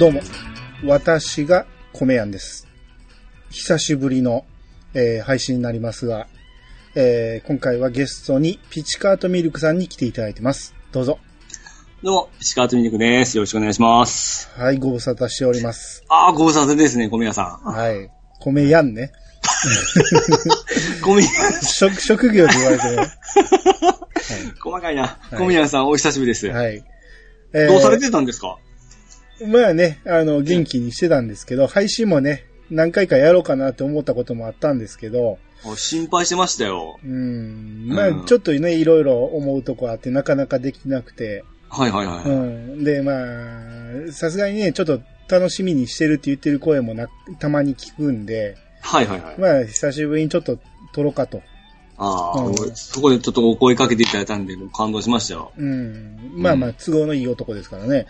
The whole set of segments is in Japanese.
どうも、私が米やんです。久しぶりの、えー配信になりますが、えー今回はゲストにピチカートミルクさんに来ていただいてます。どうぞ。どうも、石川とみにくです。よろしくお願いします。はい、ご無沙汰しております。あー、ご無沙汰ですね、米屋さはい。米やんね。ん。米屋、職、職業で言われてる。細かいな。い米屋さん、お久しぶりです。はい。えーどうされてたんですか？まあね、あの、元気にしてたんですけど、配信もね、何回かやろうかなって思ったこともあったんですけど、あ心配してましたよ。うん、まうんあ、ちょっとね、いろいろ思うとこあって、なかなかできなくて、はいはいはい。うん。で、まあ、さすがにね、ちょっと楽しみにしてるって言ってる声もな、たまに聞くんで、はいはいはい。まあ、久しぶりにちょっと撮ろうかと。ああ、うんそこでちょっとお声かけていただいたんで、感動しましたよ。うん。まあまあ、都合のいい男ですからね。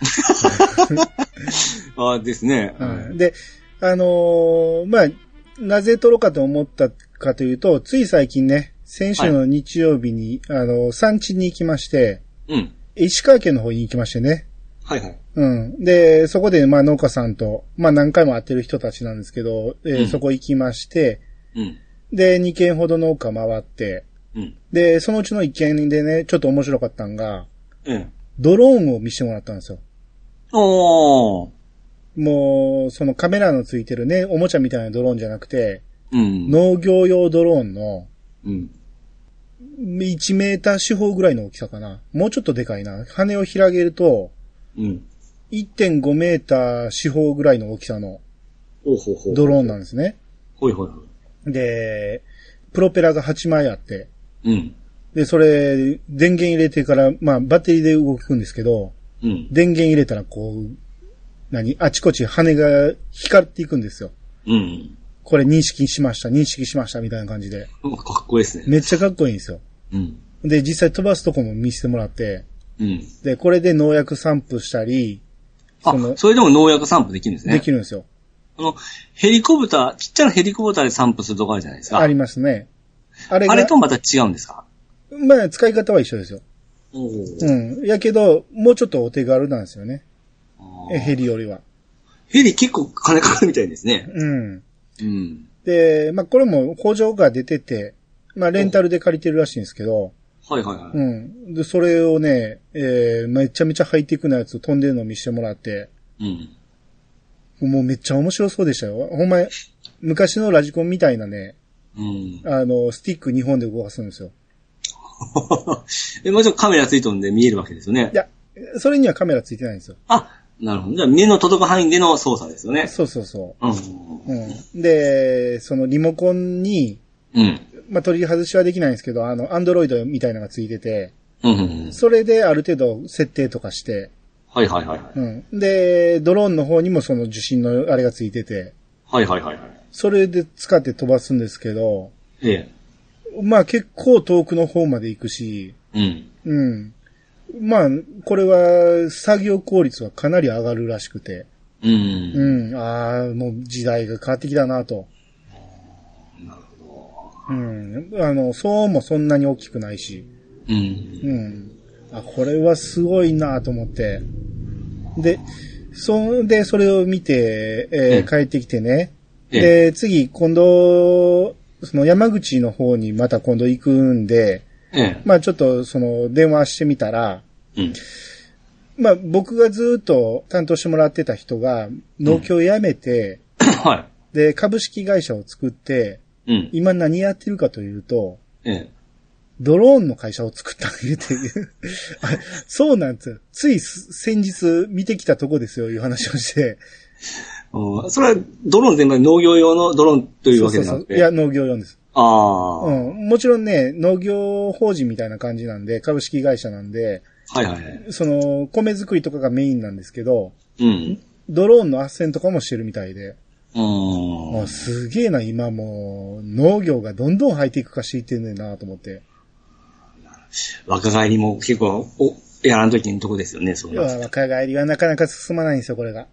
ああ、ですね。うん。で、あのーまあ、なぜ撮ろうかと思ったかというと、つい最近ね、先週の日曜日に、あの、産地に行きまして、うん。石川県の方に行きましてね。はいはい。うん。で、そこで、まあ農家さんと、まあ何回も会ってる人たちなんですけど、えーうんそこ行きまして、うん。で、2軒ほど農家回って、うん。で、そのうちの1軒でね、ちょっと面白かったんが、うん。ドローンを見せてもらったんですよ。おー。もう、そのカメラのついてるね、おもちゃみたいなドローンじゃなくて、うん。農業用ドローンのうん。1メーター四方ぐらいの大きさかな。もうちょっとでかいな。羽を広げると、うん。1.5メーター四方ぐらいの大きさの。ドローンなんですね。ほいほいほい。で、プロペラが8枚あって、うん。で、それ、電源入れてから、まあ、バッテリーで動くんですけど、うん。電源入れたらこう、何？あちこち羽が光っていくんですよ。うん。これ認識しました、認識しました、みたいな感じで。かっこいいですね。めっちゃかっこいいんですよ。うん。で、実際飛ばすとこも見せてもらって、うん。で、これで農薬散布したり、あその、それでも農薬散布できるんですね。できるんですよ。あの、ヘリコプター、ちっちゃなヘリコプターで散布するとこあるじゃないですか。ありますね。あれが、あれとまた違うんですか？まあ、使い方は一緒ですよ。おうん。やけど、もうちょっとお手軽なんですよね。えヘリよりは。ヘリ結構金かかるみたいですね。うん。うん。で、まあ、これも補助が出てて、まあ、レンタルで借りてるらしいんですけど、はいはいはい。うん。で、それをね、えー、めちゃめちゃハイテクなやつ飛んでるのを見せてもらって、うん。もうめっちゃ面白そうでしたよ。ほんま、昔のラジコンみたいなね、うん。あの、スティック2本で動かすんですよ。え、もちろんカメラついてるんで見えるわけですよねい。や、それにはカメラついてないんですよ。あ、なるほど。じゃあ目の届く範囲での操作ですよね。そうそうそうん。う。うん。で、そのリモコンに、うん。まあ、取り外しはできないんですけど、あの、アンドロイドみたいなのがついてて、うんうんうん。それである程度設定とかして、はいはいはいはい。うん。で、ドローンの方にもその受信のあれがついてて、はいはいはいはい。それで使って飛ばすんですけど、ええ。まあ結構遠くの方まで行くし、うん。うん。まあ、これは作業効率はかなり上がるらしくて、うん。うん。ああ、もう時代が変わってきたなと。なるほうん。あの、騒音もそんなに大きくないし、ど。うん。うん。あ、これはすごいなと思って。で、そんで、それを見て、えーうん帰ってきてね。えで、次、今度、その山口の方にまた今度行くんで、ええ。まあちょっとその電話してみたら、うん。まあ僕がずっと担当してもらってた人が農協を辞めて、はで、株式会社を作って、い。うん。今何やってるかというと、ええ。ドローンの会社を作った言うてあ そうなんですよ。つい先日見てきたとこですよ、いう話をして。うんそれはドローン全般農業用のドローンというわけでなくて？いや、農業用です。ああ、うん。もちろんね、農業法人みたいな感じなんで、株式会社なんで、はいはいはい。その、米作りとかがメインなんですけど、うん。ドローンの斡旋とかもしてるみたいで、うん。あすげえな、今もう、農業がどんどんハイテク化していってんねんなと思って。若返りも結構、お、やらんときのとこですよね、そ。若返りはなかなか進まないんですよ、これが。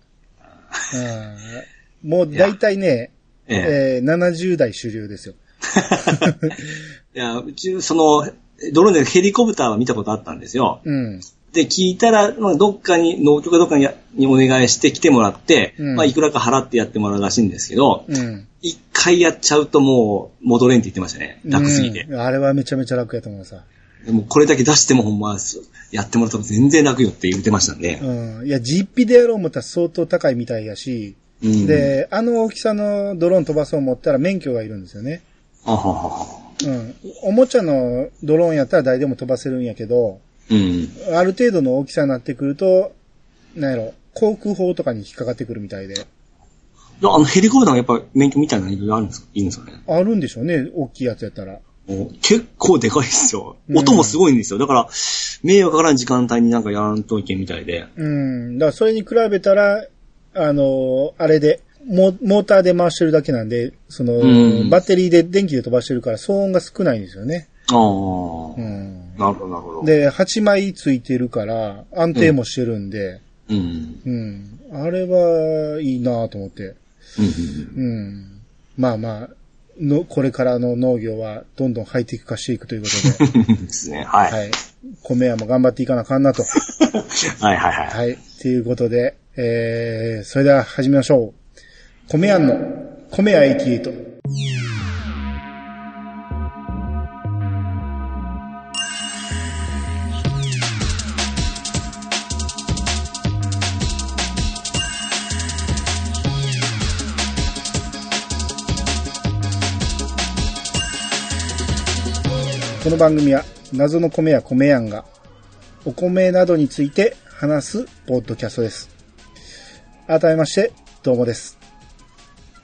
うん、もう大体ね、ええ。えー、70代主流ですよ。いや、うち、その、ドローンでヘリコプターは見たことあったんですよ。うん。で、聞いたら、まあ、どっかに、農協かどっかににお願いして来てもらって、うんまあ、いくらか払ってやってもらうらしいんですけど、うん。一回やっちゃうともう戻れんって言ってましたね。楽すぎて。うんあれはめちゃめちゃ楽やと思うさ。でもこれだけ出してもほんま、やってもらったら全然楽よって言ってましたんで。うん。いや、実費でやろう思ったら相当高いみたいやし、うん、で、あの大きさのドローン飛ばそう思ったら免許がいるんですよね。あははは。うん。おもちゃのドローンやったら誰でも飛ばせるんやけど、うん。ある程度の大きさになってくると、なんやろ、航空法とかに引っかかってくるみたいで。であのヘリコプターがやっぱ免許みたいなのいろいろあるんですか？いいんですかね？あるんでしょうね、大きいやつやったら。結構でかいですよ。うん音もすごいんですよ。だから、迷惑かからん時間帯になんかやらんといけんみたいで。うん。だからそれに比べたら、あの、あれで、モモーターで回してるだけなんで、その、うんバッテリーで電気で飛ばしてるから騒音が少ないんですよね。ああ、うん。なるほど、なるほど。で、8枚ついてるから、安定もしてるんで、うん。うん。あれはいいなと思って。うん。うん。まあまあ、の、これからの農業はどんどんハイテク化していくということで、ですね。はい。はい、はい。米屋も頑張っていかなあかんなと。はい、はい。はい。はい。ということで、えー、それでは始めましょう。米屋の、米屋88。この番組は謎の米や米やんがお米などについて話すポッドキャストです。改めまして、どうもです。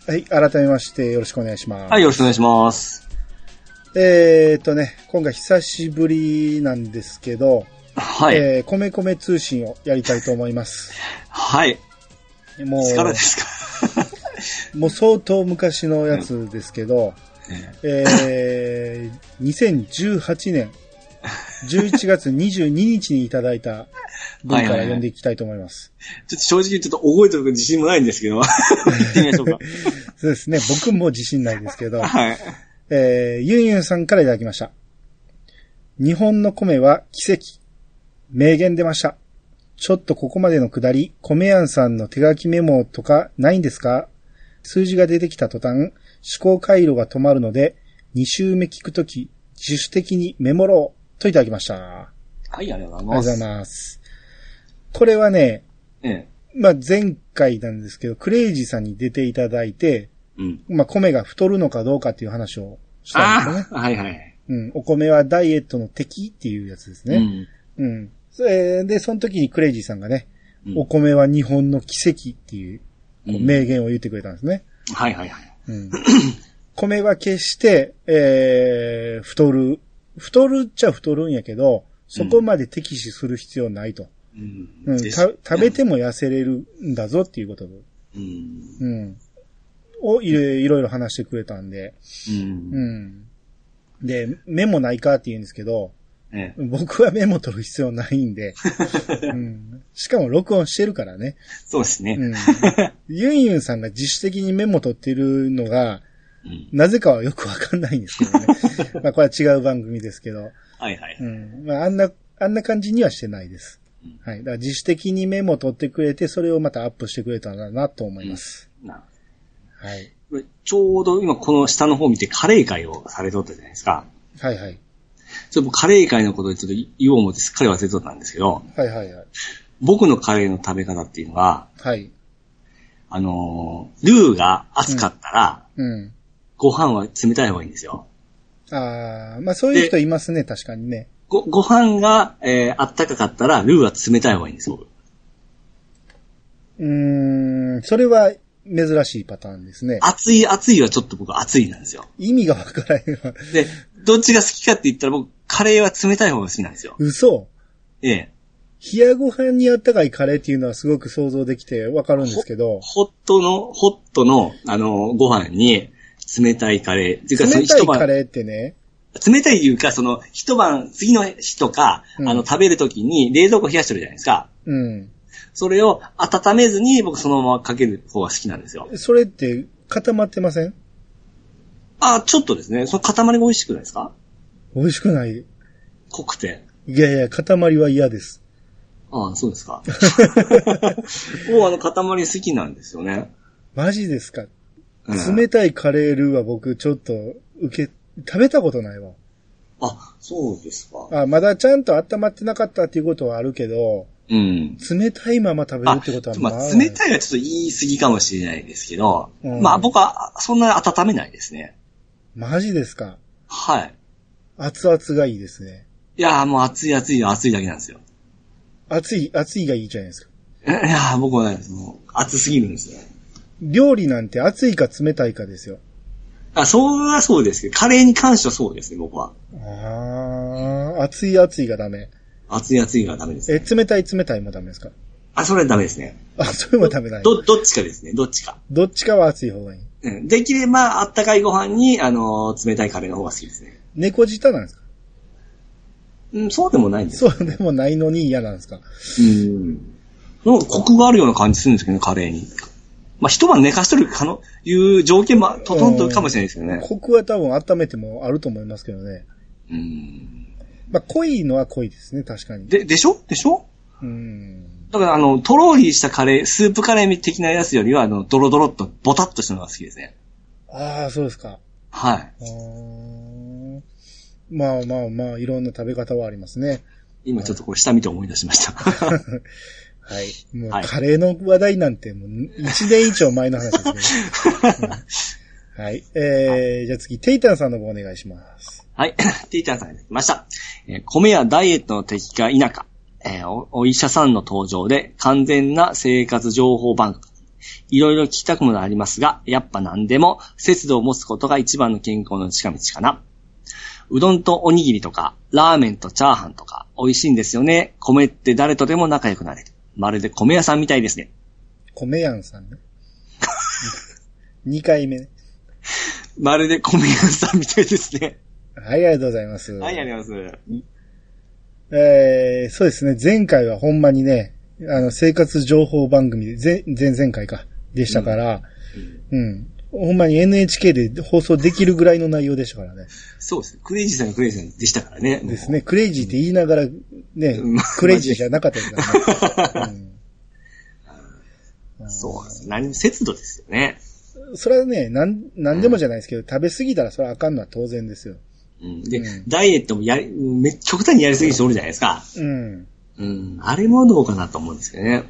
はい、改めましてよろしくお願いします。はい、よろしくお願いします。えーっとね、今回久しぶりなんですけど、はい。えー、米米通信をやりたいと思います。はい。もう、もう相当昔のやつですけど、えー、2018年11月22日にいただいた文から読んでいきたいと思います。ちょっと正直ちょっと覚えてる自信もないんですけど、行ってみましょうか。そうですね、僕も自信ないですけど、はい。えー、ユンユンさんからいただきました。日本の米は奇跡。名言出ました。ちょっとここまでのくだり、米やんさんの手書きメモとかないんですか？数字が出てきた途端、思考回路が止まるので、2週目聞くとき、自主的にメモろうといただきました。あはい、ありがとうりございます。がとうございます。これはね、ええ。まあ、前回なんですけど、クレイジーさんに出ていただいて、うん。まあ、米が太るのかどうかっていう話をしたんですよね。ああ、はいはい。うん。お米はダイエットの敵っていうやつですね。うん。うん。それで、その時にクレイジーさんがね、うんお米は日本の奇跡っていう名言を言ってくれたんですね。はいはいはい。うん。米は決して、えー、太る、太るっちゃ太るんやけど、そこまで敵視する必要ないと。うん。うん。た食べても痩せれるんだぞっていうことで。うん。うん。をいろいろ話してくれたんで。うん。うん。で、メモないかって言うんですけど、ええ。僕はメモ取る必要ないんで、うん、しかも録音してるからね。そうですね。うん、ユンユンさんが自主的にメモ取ってるのが、うん。なぜかはよくわかんないんですけどね。まあこれは違う番組ですけど、はいはい。うん、まああんな、あんな感じにはしてないですうん。はい。だから自主的にメモ取ってくれて、それをまたアップしてくれたらなと思います。なはい。ちょうど今この下の方見てカレー会をされとったじゃないですか。はいはい。ちょっとカレー会のことでちょっと言おう思ってすっかり忘れとったんですけど、はいはいはい。僕のカレーの食べ方っていうのは、はい。あのールーが熱かったら、うん。ご飯は冷たい方がいいんですよ。ああ、まあそういう人いますね、確かにね。ご、ご飯が、えー、あったかかったら、ルーは冷たい方がいいんですよ。僕うーん、それは珍しいパターンですね。熱い熱いはちょっと僕熱いなんですよ。意味がわからないわ。で、どっちが好きかって言ったら僕、カレーは冷たい方が好きなんですよ。嘘ええ。冷やご飯にあったかいカレーっていうのはすごく想像できてわかるんですけど、ホットの、ホットの、あの、ご飯に、冷たいカレー。っていうか、その冷たい一晩、カレーってね、冷たいというか、その、一晩、次の日とか、うんあの、食べるときに冷蔵庫冷やしてるじゃないですか。うん。それを温めずに、僕そのままかける方が好きなんですよ。それって固まってません？あ、ちょっとですね。その塊が美味しくないですか？美味しくない。濃くて。いやいや、塊は嫌です。ああ、そうですか。もうあの、塊好きなんですよね。マジですか？うん冷たいカレールーは僕ちょっと受け、食べたことないわ。あ、そうですか。あ、まだちゃんと温まってなかったっていうことはあるけど、うん。冷たいまま食べるあってことはまあ、冷たいはちょっと言い過ぎかもしれないですけど、うんまあ僕はそんなに温めないですね。マジですか？はい。熱々がいいですね。いやーもう熱い熱い熱いだけなんですよ。熱い、熱いがいいじゃないですか。いやー僕はね、もう熱すぎるんですよ。料理なんて熱いか冷たいかですよ。あ、それはそうですけど、カレーに関してはそうですね、僕は。ああ、熱い熱いがダメ。熱い熱いがダメです。え、冷たい冷たいもダメですか？あ、それはダメですね。あ、それもダメない。ど、どっちかですね、どっちか。どっちかは熱い方がいい。うん。できれば、あったかいご飯に、あのー冷たいカレーの方が好きですね。猫舌なんですか？うん、そうでもないんですそうでもないのに嫌なんですか？うん。なんかコクがあるような感じするんですけどね、カレーに。まあ、一晩寝かしとるかの、いう条件も整ってるかもしれないですよね。コクは多分温めてもあると思いますけどね。うん。まあ、濃いのは濃いですね、確かに。で、でしょ？でしょ？うん。だから、あの、とろーりしたカレー、スープカレー的なやつよりは、あの、ドロドロっと、ボタっとしたのが好きですね。ああ、そうですか。はい。あーまあまあまあ、いろんな食べ方はありますね。今ちょっとこれ下見て思い出しました。はい。もう、はいカレーの話題なんて、もう、一年以上前の話ですけど、うんはい。えー、じゃあ次、テイタンさんの方お願いします。はい。ティーチャーさんが来ました。えー米やダイエットの敵か否か、えーお、お医者さんの登場で完全な生活情報番組。いろいろ聞きたくもありますが、やっぱ何でも節度を持つことが一番の健康の近道かな。うどんとおにぎりとか、ラーメンとチャーハンとか、美味しいんですよね。米って誰とでも仲良くなれる。まるで米屋さんみたいですね。米やんさんね。2回目ね。まるで米屋さんみたいですね。はい、ありがとうございます。はい、ありがとうございます。えー、そうですね。前回はほんまにね、あの、生活情報番組で、前、前々回か、でしたから、うん。ほんまに NHK で放送できるぐらいの内容でしたからね。そうです。クレイジーさんがクレイジーさんでしたからね。ですね。クレイジーって言いながら、ねうん、クレイジーじゃなかったですからね。うんそうです。何、節度ですよね。それはね、なん、なんでもじゃないですけど、食べ過ぎたらそれはあかんのは当然ですよ。うん、で、うんダイエットもやり、めっ極端にやりすぎる人おるじゃないですか。うん。うん。あれもどうかなと思うんですけどね。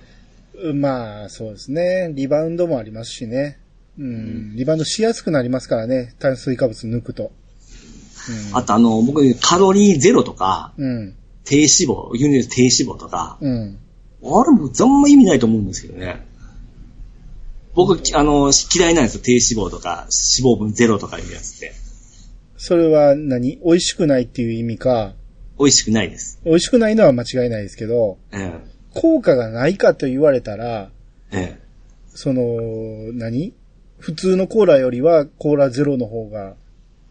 まあ、そうですね。リバウンドもありますしね。うん。リバウンドしやすくなりますからね。炭水化物抜くと。あとあの、僕、カロリーゼロとか、うん。うん。低脂肪、牛乳低脂肪とか、うん。あれもあんま意味ないと思うんですけどね。僕、あの、嫌いなんですよ。低脂肪とか、脂肪分ゼロとかいうやつって。それは何？美味しくないっていう意味か、美味しくないです。美味しくないのは間違いないですけど、ええ効果がないかと言われたら、ええその、何？普通のコーラよりはコーラゼロの方が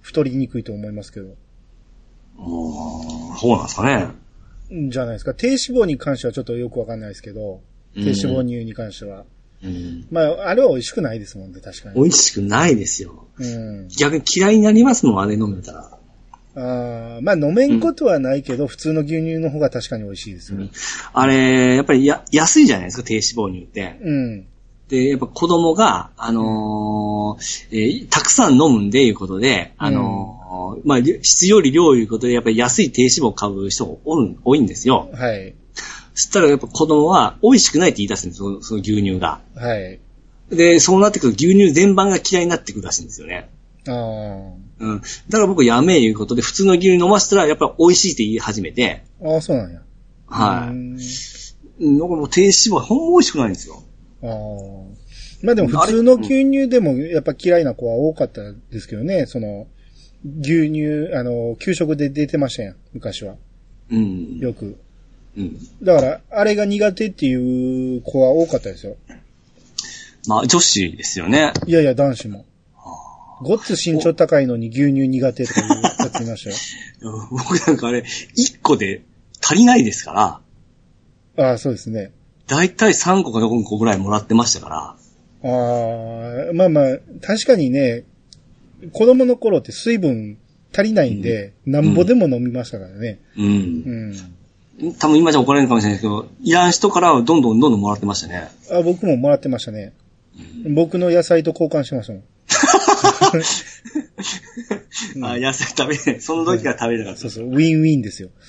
太りにくいと思いますけど。もうそうなんですかね。じゃないですか。低脂肪に関してはちょっとよくわかんないですけど、低脂肪乳に関しては。うん。まあ、あれは美味しくないですもんね、確かに。美味しくないですよ。うん。逆に嫌いになりますもん、あれ飲めたら。あーまあ、飲めんことはないけど、普通の牛乳の方が確かに美味しいですよ。あれ、やっぱりや、安いじゃないですか、低脂肪乳って。うん。で、やっぱ子供が、あのーえーたくさん飲むんで、いうことで、あのーまあ、り質より量いうことで、やっぱり安い低脂肪を買う人がおる多いんですよ。はい。そしたらやっぱ子供は美味しくないって言い出すんですそのその牛乳が。はい。で、そうなってくると牛乳全般が嫌いになってくるらしいんですよね。ああ。うん。だから僕やめえいうことで、普通の牛乳飲ませたら、やっぱり美味しいって言い始めて、ああ、そうなんや。はい。うんうん、なんかもう低脂肪ほんま美味しくないんですよ。ああ。まあでも普通の牛乳でもやっぱ嫌いな子は多かったですけどね、その、牛乳、あの、給食で出てましたやん、昔は。うん。よく。うん。だから、あれが苦手っていう子は多かったですよ。まあ、女子ですよね。いやいや、男子も。ごっつ身長高いのに牛乳苦手とかいうやついましたよ。う ん僕なんかあれ、1個で足りないですから、ああ、そうですね。だいたい3個か4個ぐらいもらってましたから、ああ、まあまあ、確かにね、子供の頃って水分足りないんで、なんぼでも飲みましたからね。うん。うん。多分今じゃ怒られるかもしれないですけど、いらん人からはどんどんどんどんもらってましたね。あ、僕ももらってましたね。僕の野菜と交換してましたもん。う んあ、野菜食べれない。その時から食べれなかった。そうそう、ウィンウィンですよ。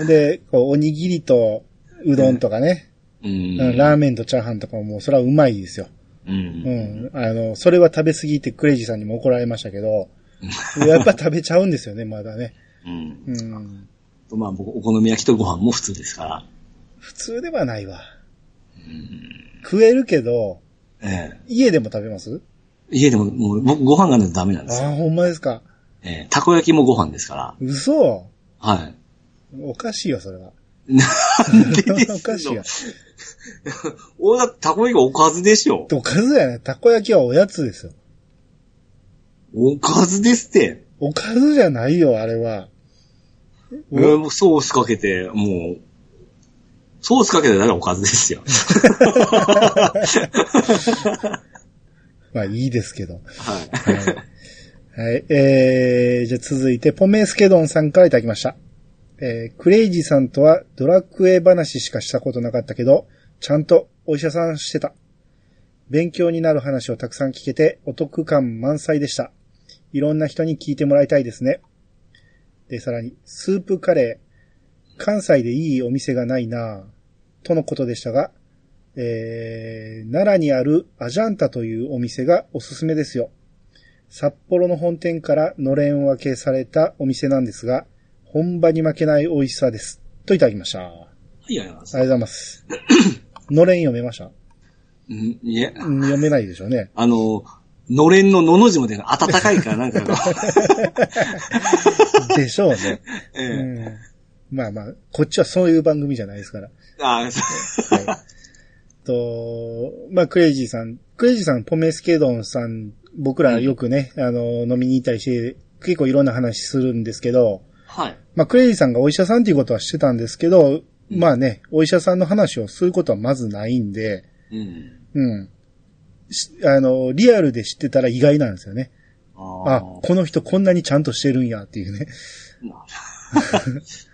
うんで、こう、おにぎりとうどんとかね、ううんん。ラーメンとチャーハンとかももうそれはうまいですよ。う。うんん。あの、それは食べ過ぎてクレイジーさんにも怒られましたけど、やっぱ食べちゃうんですよね、まだね。うん。うん。まあ僕、お好み焼きとご飯も普通ですから。普通ではないわ。うん。食えるけど、ええ。家でも食べます？家でも、もう、僕ご飯がないとダメなんですよ。ああ、ほんまですか。ええ。たこ焼きもご飯ですから。嘘はい。おかしいよ、それは。なんでですの？おかしいよ。おだたこ焼きはおかずでしょ。おかずやね。たこ焼きはおやつですよ。おかずですって。おかずじゃないよ、あれは。えーもうソースかけて、もう、ソースかけてたらおかずですよ。まあいいですけど。はい。はい。はい。えー、じゃあ続いて、ポメスケドンさんからいただきました。えー、クレイジーさんとはドラクエ話しかしたことなかったけど、ちゃんとお医者さんしてた。勉強になる話をたくさん聞けて、お得感満載でした。いろんな人に聞いてもらいたいですね。で、さらに、スープカレー、関西でいいお店がないなぁ、とのことでしたが、えー、奈良にあるアジャンタというお店がおすすめですよ。札幌の本店からのれん分けされたお店なんですが、本場に負けない美味しさです。といただきました。ありはい、あります。がとうございます。のれん読めました？うんいえ、うん読めないでしょうね。あの、のれんののの字も出る暖かいからなんかの、でしょうね。ええうん、まあまあ、こっちはそういう番組じゃないですから。あそうはい。と、まあ、クレイジーさん、クレイジーさん、ポメスケドンさん、僕らよくね、あの、飲みに行ったりして、結構いろんな話するんですけど、はい。まあ、クレイジーさんがお医者さんっていうことはしてたんですけど、まあね、お医者さんの話をすることはまずないんで、うん。うん。しあの、リアルで知ってたら意外なんですよね。ああ、この人こんなにちゃんとしてるんやっていうね。まあ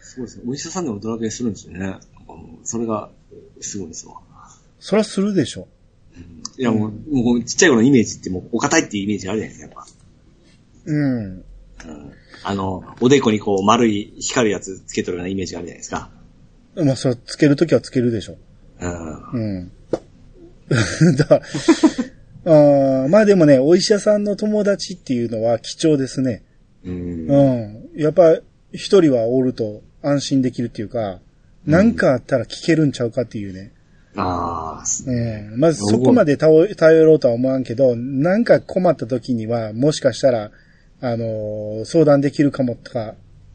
そうですね。お医者さんでもドラクエするんですよね。うんそれが、すごいですわ。そらするでしょ。いや、もう、もうちっちゃい頃のイメージってもう、お堅いっていうイメージあるじゃないですか、やっうん。ぱ。うん。あの、おでこにこう、丸い光るやつつけとるようなイメージがあるじゃないですか。まあ、それつけるときはつけるでしょ。うん。うん。あーまあでもね、お医者さんの友達っていうのは貴重ですね。うん。うん。やっぱ、一人はおると安心できるっていうか、なんかあったら聞けるんちゃうかっていうね。ああ、うん。まずそこまで頼頼ろうとは思わんけど、なんか困った時には、もしかしたら、あのー相談できるかもとか、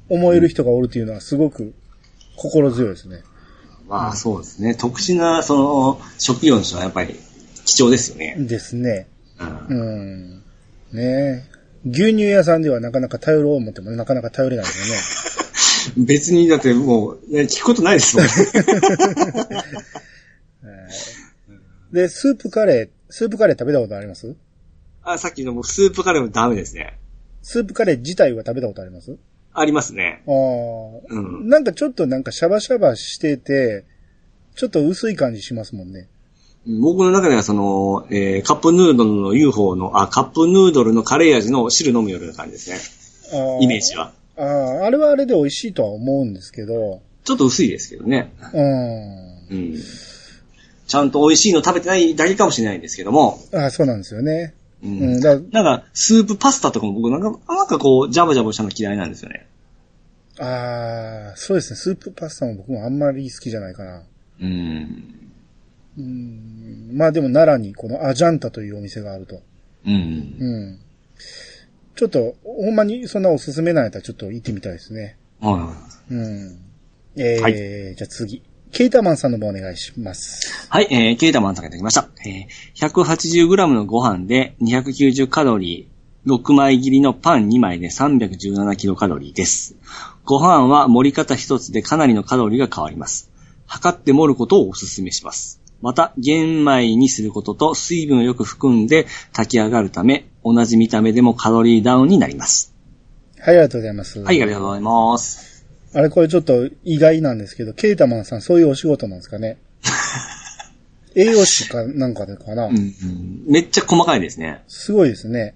思える人がおるっていうのはすごく心強いですね。まあそうですね。特殊な、その、職業の人はやっぱり貴重ですよね。ですね。うんうん。ねえ牛乳屋さんではなかなか頼ろう思ってもなかなか頼れないですよね。別に、だってもう、ね聞くことないですもんね。で、スープカレー、スープカレー食べたことあります？あ、さっきのもうスープカレーもダメですね。スープカレー自体は食べたことあります？ありますね。ああ、うんなんかちょっとなんかシャバシャバしてて、ちょっと薄い感じしますもんね。僕の中ではその、えーカップヌードルの UFO の、あ、カップヌードルのカレー味の汁飲むような感じですね。あイメージは。ああ、あれはあれで美味しいとは思うんですけど、ちょっと薄いですけどね。うん。うん。ちゃんと美味しいの食べてないだけかもしれないんですけども。ああ、そうなんですよね。う。うんん、だなんか、スープパスタとかも僕なんか、なんかこう、ジャバジャバしたの嫌いなんですよね。ああ、そうですね。スープパスタも僕もあんまり好きじゃないかな。うん。うん。まあでも奈良にこのアジャンタというお店があると。うん。うん。ちょっと、ほんまにそんなおすすめなんやったらちょっと行ってみたいですね。はうん。えーはいじゃあ次。ケイタマンさんの方お願いします。い。はい、えー、ケータマンさんがいただきました。えー、180g のご飯で290カロリー、6枚切りのパン2枚で317キロカロリーです。ご飯は盛り方一つでかなりのカロリーが変わります。測って盛ることをお勧めします。また、玄米にすることと水分をよく含んで炊き上がるため、同じ見た目でもカロリーダウンになります。はい、ありがとうございます。はい、ありがとうございます。あれこれちょっと意外なんですけど、ケータマンさんそういうお仕事なんですかね？栄養士かなんかでかな、うんうん。めっちゃ細かいですね。すごいですね。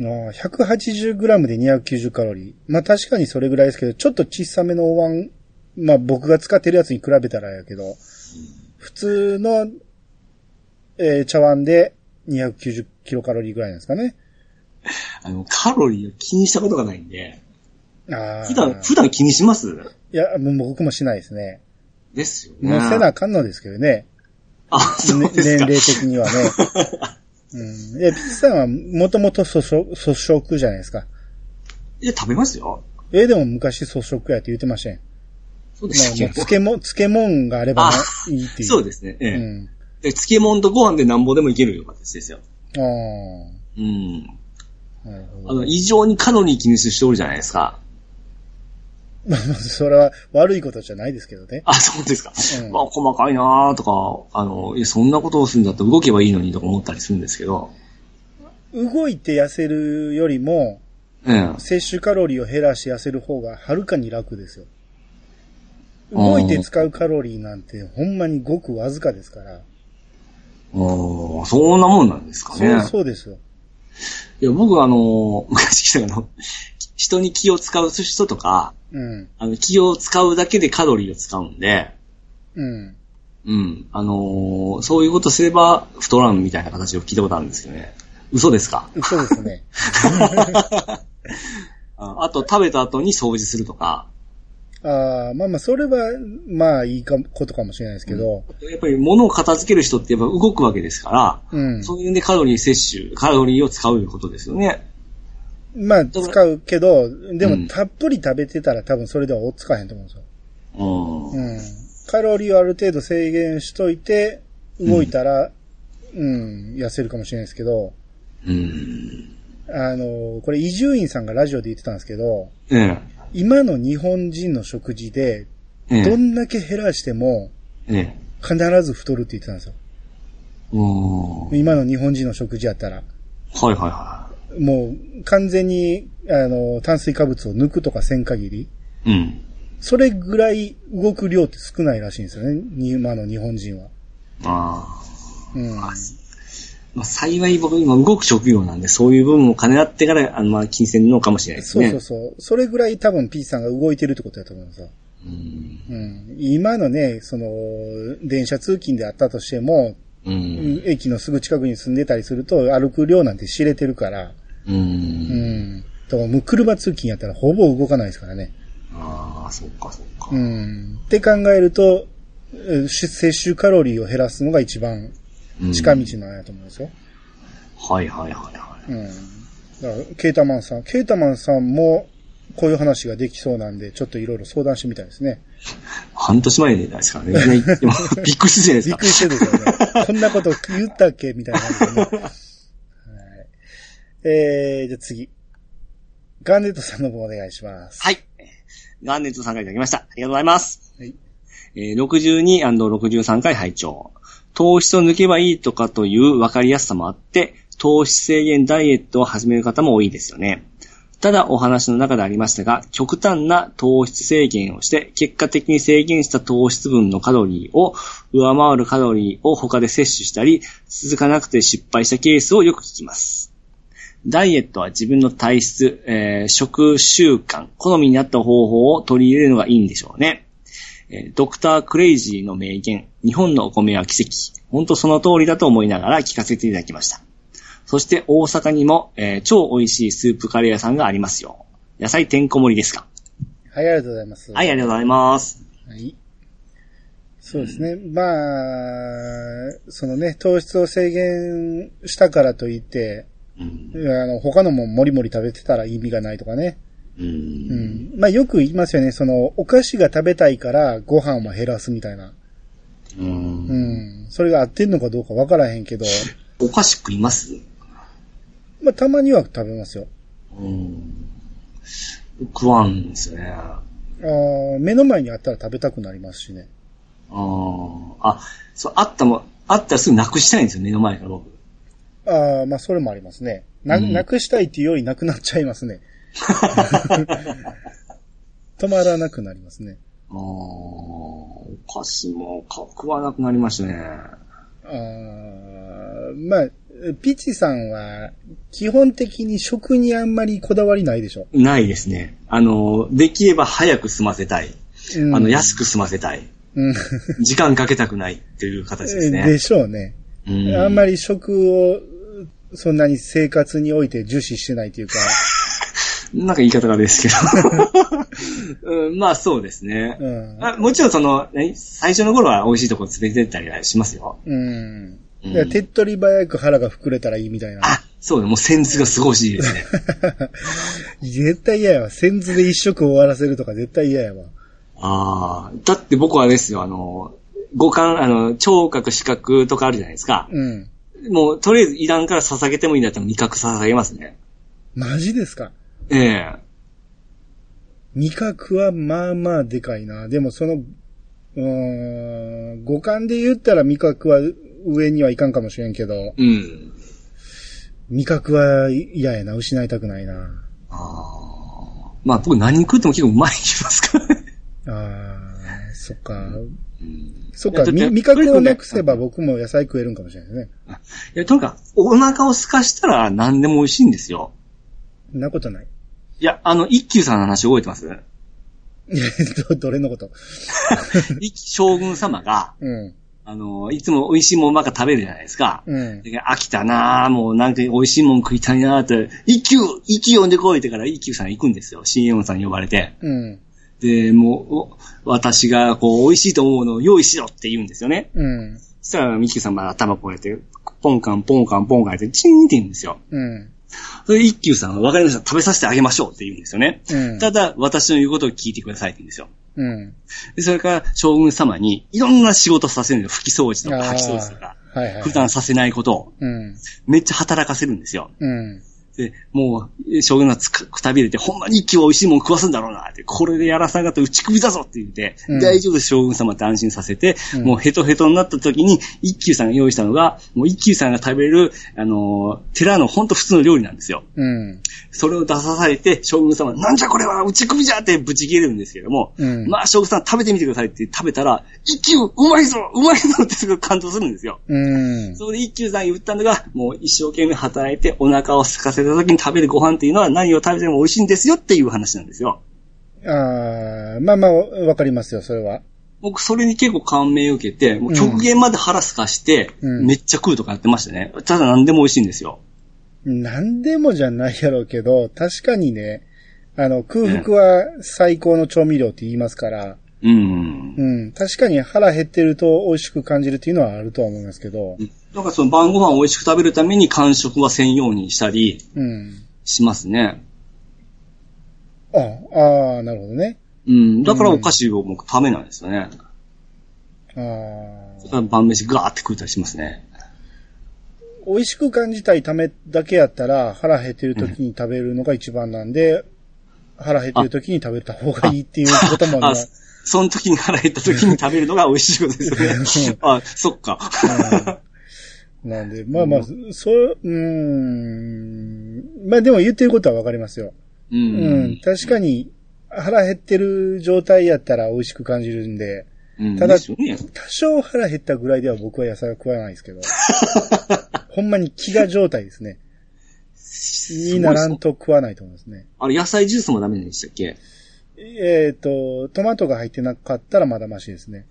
あー 180g で290カロリー。まあ確かにそれぐらいですけど、ちょっと小さめのお椀、まあ僕が使ってるやつに比べたらやけど、普通の、えー茶碗で290キロカロリーぐらいなんですかね？あの、カロリーを気にしたことがないんで、ああ。普段、普段気にします？いや、もう僕もしないですね。ですよね。もうせなあかんのですけどね。あ、そうねですか。年齢的にはね。うん。え、ピッチさんはもともと粗食、粗食じゃないですか。いや、食べますよ。え、でも昔粗食やって言ってましたん。まあもうそうですよ。漬物、漬物があればあいいっていう。そうですね。ええ。うん。で、漬物とご飯でなんぼでもいけるような形ですよ。ああ。うん。あの、異常にカロリー気にする人おるじゃないですか。まあ、それは悪いことじゃないですけどね。あ、そうですか。うんまあ、細かいなーとか、あの、そんなことをするんだったら動けばいいのにとか思ったりするんですけど。動いて痩せるよりも、ええ。摂取カロリーを減らして痩せる方がはるかに楽ですよ。動いて使うカロリーなんてほんまにごくわずかですから。おーそんなもんなんですかね。そう、そうですよ。いや、僕あの、昔来たあの、人に気を使う人とか、うん。あの、気を使うだけでカロリーを使うんで、うん。うん。あのーそういうことすれば太らんみたいな形を聞いたことあるんですけどね。嘘ですか？そうですね。あ あと、食べた後に掃除するとか、ああ、まあまあ、それは、まあいいかことかもしれないですけど、やっぱり物を片付ける人ってやっぱ動くわけですから、うん。そういうんでカロリー摂取、カロリーを使うことですよね。まあ、使うけど、でうんも、たっぷり食べてたら多分それでは追っつかへんと思うんですよ。うん。うん。カロリーをある程度制限しといて、動いたら、うん、痩せるかもしれないですけど、うん。あの、これ伊集院さんがラジオで言ってたんですけど、ええ。今の日本人の食事で、ええ。どんだけ減らしても、ええ。必ず太るって言ってたんですよ。うん。今の日本人の食事やったら。はいはいはもう、完全に、あの、炭水化物を抜くとかせん限り、い。うん。それぐらい動く量って少ないらしいんですよね。に今の日本人は。あうん。あ。まあ、幸い僕今動く職業なんで、そういう部分を兼ね合ってから、あの、まあ、気にせんのかもしれないですそうね。そうそう。それぐらい多分ピーチさんが動いてるってことだと思うんですよ。うん。うん。今のね、その、電車通勤であったとしても、うん。駅のすぐ近くに住んでたりすると歩く量なんて知れてるから、う。うんん。だからもう車通勤やったらほぼ動かないですからね。ああ、そっかそっか。うん。って考えると、摂取カロリーを減らすのが一番うん近道なんやと思うんですよ。はいはいはいはうん。だから、ケータマンさん、ケータマンさんも、こういう話ができそうなんで、ちょっといろいろ相談してみたいですね。い。半年前ですからね。びっくりしてるじゃないですか びっく。りしてるですよね。こんなこと言ったっけ？みたいなね。はい、えー、じゃあ次。ガーネットさんの方お願いします。はい。ガーネットさんからいただきました。ありがとうございます。はい。えー 62&63 回拝聴糖質を抜けばいいとかという分かりやすさもあって、糖質制限ダイエットを始める方も多いですよね。ただお話の中でありましたが、極端な糖質制限をして、結果的に制限した糖質分のカロリーを上回るカロリーを他で摂取したり、続かなくて失敗したケースをよく聞きます。ダイエットは自分の体質、えー食習慣、好みに合った方法を取り入れるのがいいんでしょうね。えードクタークレイジーの名言、日本のお米は奇跡。本当その通りだと思いながら聞かせていただきました。そして大阪にも、えー超美味しいスープカレー屋さんがありますよ。野菜てんこ盛りですかはい、ありがとうございます。はい、ありがとうございます。はい。そうですね。まあ、そのね、糖質を制限したからといって、うん。あの、他のもんもりもり食べてたら意味がないとかね。う。うんん。まあよく言いますよね。その、お菓子が食べたいからご飯は減らすみたいな。うん。うん。それが合ってんのかどうかわからへんけど、お菓子食います？まあたまには食べますよ。うん。食わんですよね。あー目の前にあったら食べたくなりますしね。あーあ、そう、あったも、あったらすぐなくしたいんですよ、目の前から僕。ああ、まあそれもありますね。な、うんなくしたいっていうよりなくなっちゃいますね。止まらなくなりますね。あーお菓子もか食わなくなりましたね。あーまあ、ピチさんは、基本的に食にあんまりこだわりないでしょ。ないですね。あの、できれば早く済ませたい。うんあの、安く済ませたい。うん。時間かけたくないっていう形ですね。でしょうね。うんあんまり食を、そんなに生活において重視してないというか、なんか言い方がですけど。うん、まあそうですね。うん。あもちろんその、ね、最初の頃は美味しいとこ連れてったりはしますよ。うん。うん手っ取り早く腹が膨れたらいいみたいな。あ、そうね、もうセンスがすごいしいですね。絶対嫌やわ。センズで一食終わらせるとか絶対嫌やわ。ああ、だって僕はあれですよ、あの、五感、あの、聴覚、視覚とかあるじゃないですか。うん。もう、とりあえずいらんから捧げてもいいんだったら味覚捧げますね。マジですか？ええ味覚はまあまあでかいな。でもその、うーん、五感で言ったら味覚は上にはいかんかもしれんけど、うん。味覚は嫌やな。失いたくないな。ああ。まあ僕何食っても結構うまい気ますからね。あー、そっか。うんそっか、いやだってみ味覚をなくせば僕も野菜食えるんかもしれないですね。いや、とにかく、お腹を空かしたら何でも美味しいんですよ。そんなことない。いや、あの、一休さんの話覚えてます？ど、どれのこと？一将軍様が、うん。あの、いつも美味しいもんばっか食べるじゃないですか。うん。で飽きたなぁ、もうなんか美味しいもん食いたいなぁって、一休、一休呼んでこいってから一休さん行くんですよ。CM さん呼ばれて。うん。で、もう、お私がこう、美味しいと思うのを用意しろって言うんですよね。うん。そしたら、ミッキーさんが頭こうやって、ポンカン、ポンカン、ポンカンって、チーンって言うんですよ。うん。それで一休さんは、わかりました、食べさせてあげましょうって言うんですよね。うん。ただ、私の言うことを聞いてくださいって言うんですよ。うん。で、それから、将軍様に、いろんな仕事させるんですよ。拭き掃除とか、あー掃き掃除とか。はいはい。普段させないことを、うん。めっちゃ働かせるんですよ。うん。で、もう、将軍がつかくたびれて、ほんまに一気は美味しいもん食わすんだろうなって、これでやらさんかったら打ち首だぞって言って、うん大丈夫です、将軍様って安心させて、うんもうヘトヘトになった時に、一休さんが用意したのが、もう一休さんが食べる、あのー寺のほんと普通の料理なんですよ。うん。それを出さされて、将軍様、なんじゃこれは打ち首じゃってぶち切れるんですけども、うんまあ将軍さん食べてみてくださいって食べたら、一休うまいぞうまいぞってすごい感動するんですよ。うん。そこで一休さんに言ったのが、もう一生懸命働いてお腹を空かせた時に食べるご飯っていうのは何を食べても美味しいんですよっていう話なんですよ。ああ、まあまあ、わかりますよ、それは。僕それに結構感銘を受けて、もう極限まで腹すかして、うんめっちゃ食うとかやってましたね。ただ何でも美味しいんですよ。なんでもじゃないやろうけど、確かにね、あの、空腹は最高の調味料って言いますから、うん。うん、確かに腹減ってると美味しく感じるっていうのはあるとは思いますけど、だからその晩ご飯を美味しく食べるために間食は専用にしたりうん。しますね。あ、ああ、なるほどね。うん。だからお菓子を僕食べないですよね。ああだから晩飯ガーって食ったりしますね。美味しく感じたいためだけやったら腹減ってる時に食べるのが一番なんで、腹減ってる時に食べた方がいいっていうこともあね、その時に腹減った時に食べるのが美味しいことですよね。あ、そっか。なんで、まあまあ、そう、うーん、まあでも言ってることはわかりますよ。ううんん、確かに腹減ってる状態やったら美味しく感じるんで、うん。ただね。多少腹減ったぐらいでは僕は野菜は食わないですけど、ほんまに飢餓状態ですね。にならんと食わないと思いますね。あれ、野菜ジュースもダメでしたっけ？えっ、と、トマトが入ってなかったらまだマシですね。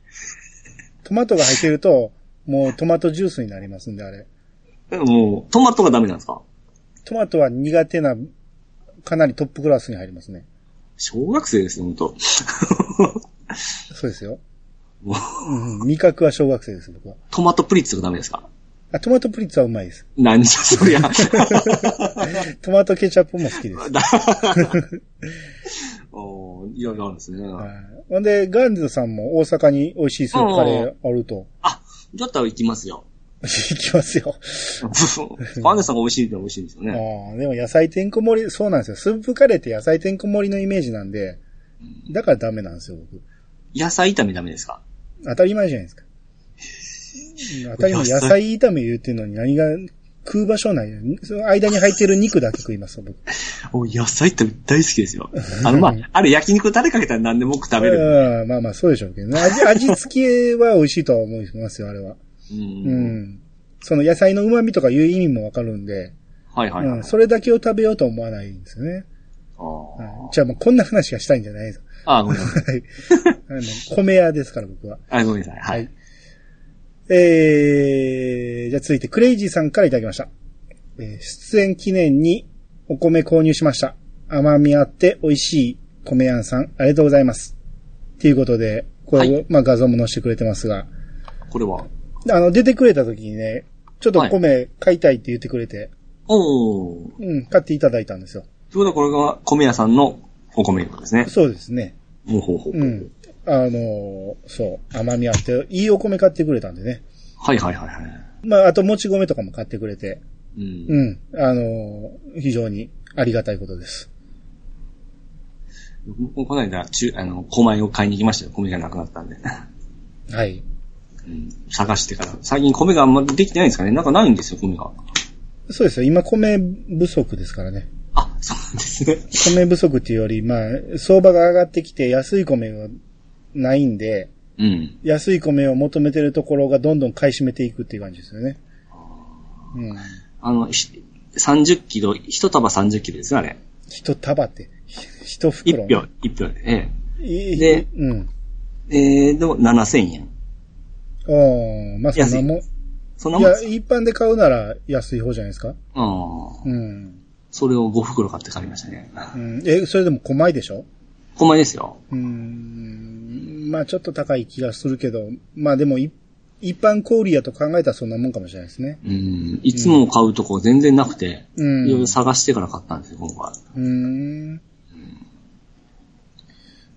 トマトが入ってると、もうトマトジュースになりますんで、あれ。もう、トマトがダメなんですか？トマトは苦手な、かなりトップクラスに入りますね。小学生ですよ、ほんと。そうですよ。もううん、味覚は小学生です、僕は。トマトプリッツがダメですか？あ、トマトプリッツはうまいです。何じゃそりゃ。トマトケチャップも好きです。だ おーいろいろあるんですね。はいほんで、ガンズさんも大阪に美味しいスープカレーあると。あ、だったら行きますよ。行きますよ。パンダさんが美味しいって美味しいんですよね。ああでも野菜てんこ盛り、そうなんですよ。スープカレーって野菜てんこ盛りのイメージなんで、だからダメなんですよ、僕。野菜炒めダメですか？当たり前じゃないですか。当たり前、野菜炒め言うてんのに何が食う場所ないその間に入ってる肉だけ食いますよ、僕。お野菜って大好きですよ。あの、まあ、あれ焼肉タレかけたら何でも僕食べる。うんまあまあ、そうでしょうけどね。味、味付けは美味しいとは思いますよ、あれは。う。うんん。その野菜の旨味とかいう意味もわかるんで、はいはいはい。うん、それだけを食べようと思わないんですよね。あはいーじゃあもうこんな話がしたいんじゃないです。あー、ごめんなさい。はい。あの、米屋ですから、僕は。あ、ごめんなさい。はい。えー、じゃあ続いて、クレイジーさんからいただきました。えー出演記念にお米購入しました。甘みあって美味しい米屋さん、ありがとうございます。ということで、これを、はまあ画像も載せてくれてますが、これは？あの、出てくれた時にね、ちょっと米買いたいって言ってくれて、おー。うん、買っていただいたんですよ。ということはこれが米屋さんのお米ですね。そうですね。ほうほうほう。うん。あのーそう、甘みあって、いいお米買ってくれたんでね。はいはいはいはい。まあ、あと、もち米とかも買ってくれて、うん。うん。あのー非常にありがたいことです。僕もこの間、中、あの、米を買いに行きましたよ。米がなくなったんで。はい。うん。探してから。最近米があんまできてないんですかねなんかないんですよ、米が。そうですよ。今、米不足ですからね。あ、そうなんですね。米不足っていうより、まあ、相場が上がってきて安い米がないんで、うん。安い米を求めてるところがどんどん買い占めていくっていう感じですよね。うん。あの、ひ30キロ、一束30キロですよ、あれ。一束って、ひ一一袋。票、一票で。えいでうん。え。えー、でも7000円。ああ、まあそんなもん。いや、そんなもんです一般で買うなら安い方じゃないですかああ。うん。それを5袋買って帰りましたね。うん、え、それでも小米でしょ？米ですよ。うーん。まあちょっと高い気がするけど、まあでもい一般小売やと考えたらそんなもんかもしれないですね。うん。いつも買うとこ全然なくて、うん。いろいろ探してから買ったんですよ、今回。うーん。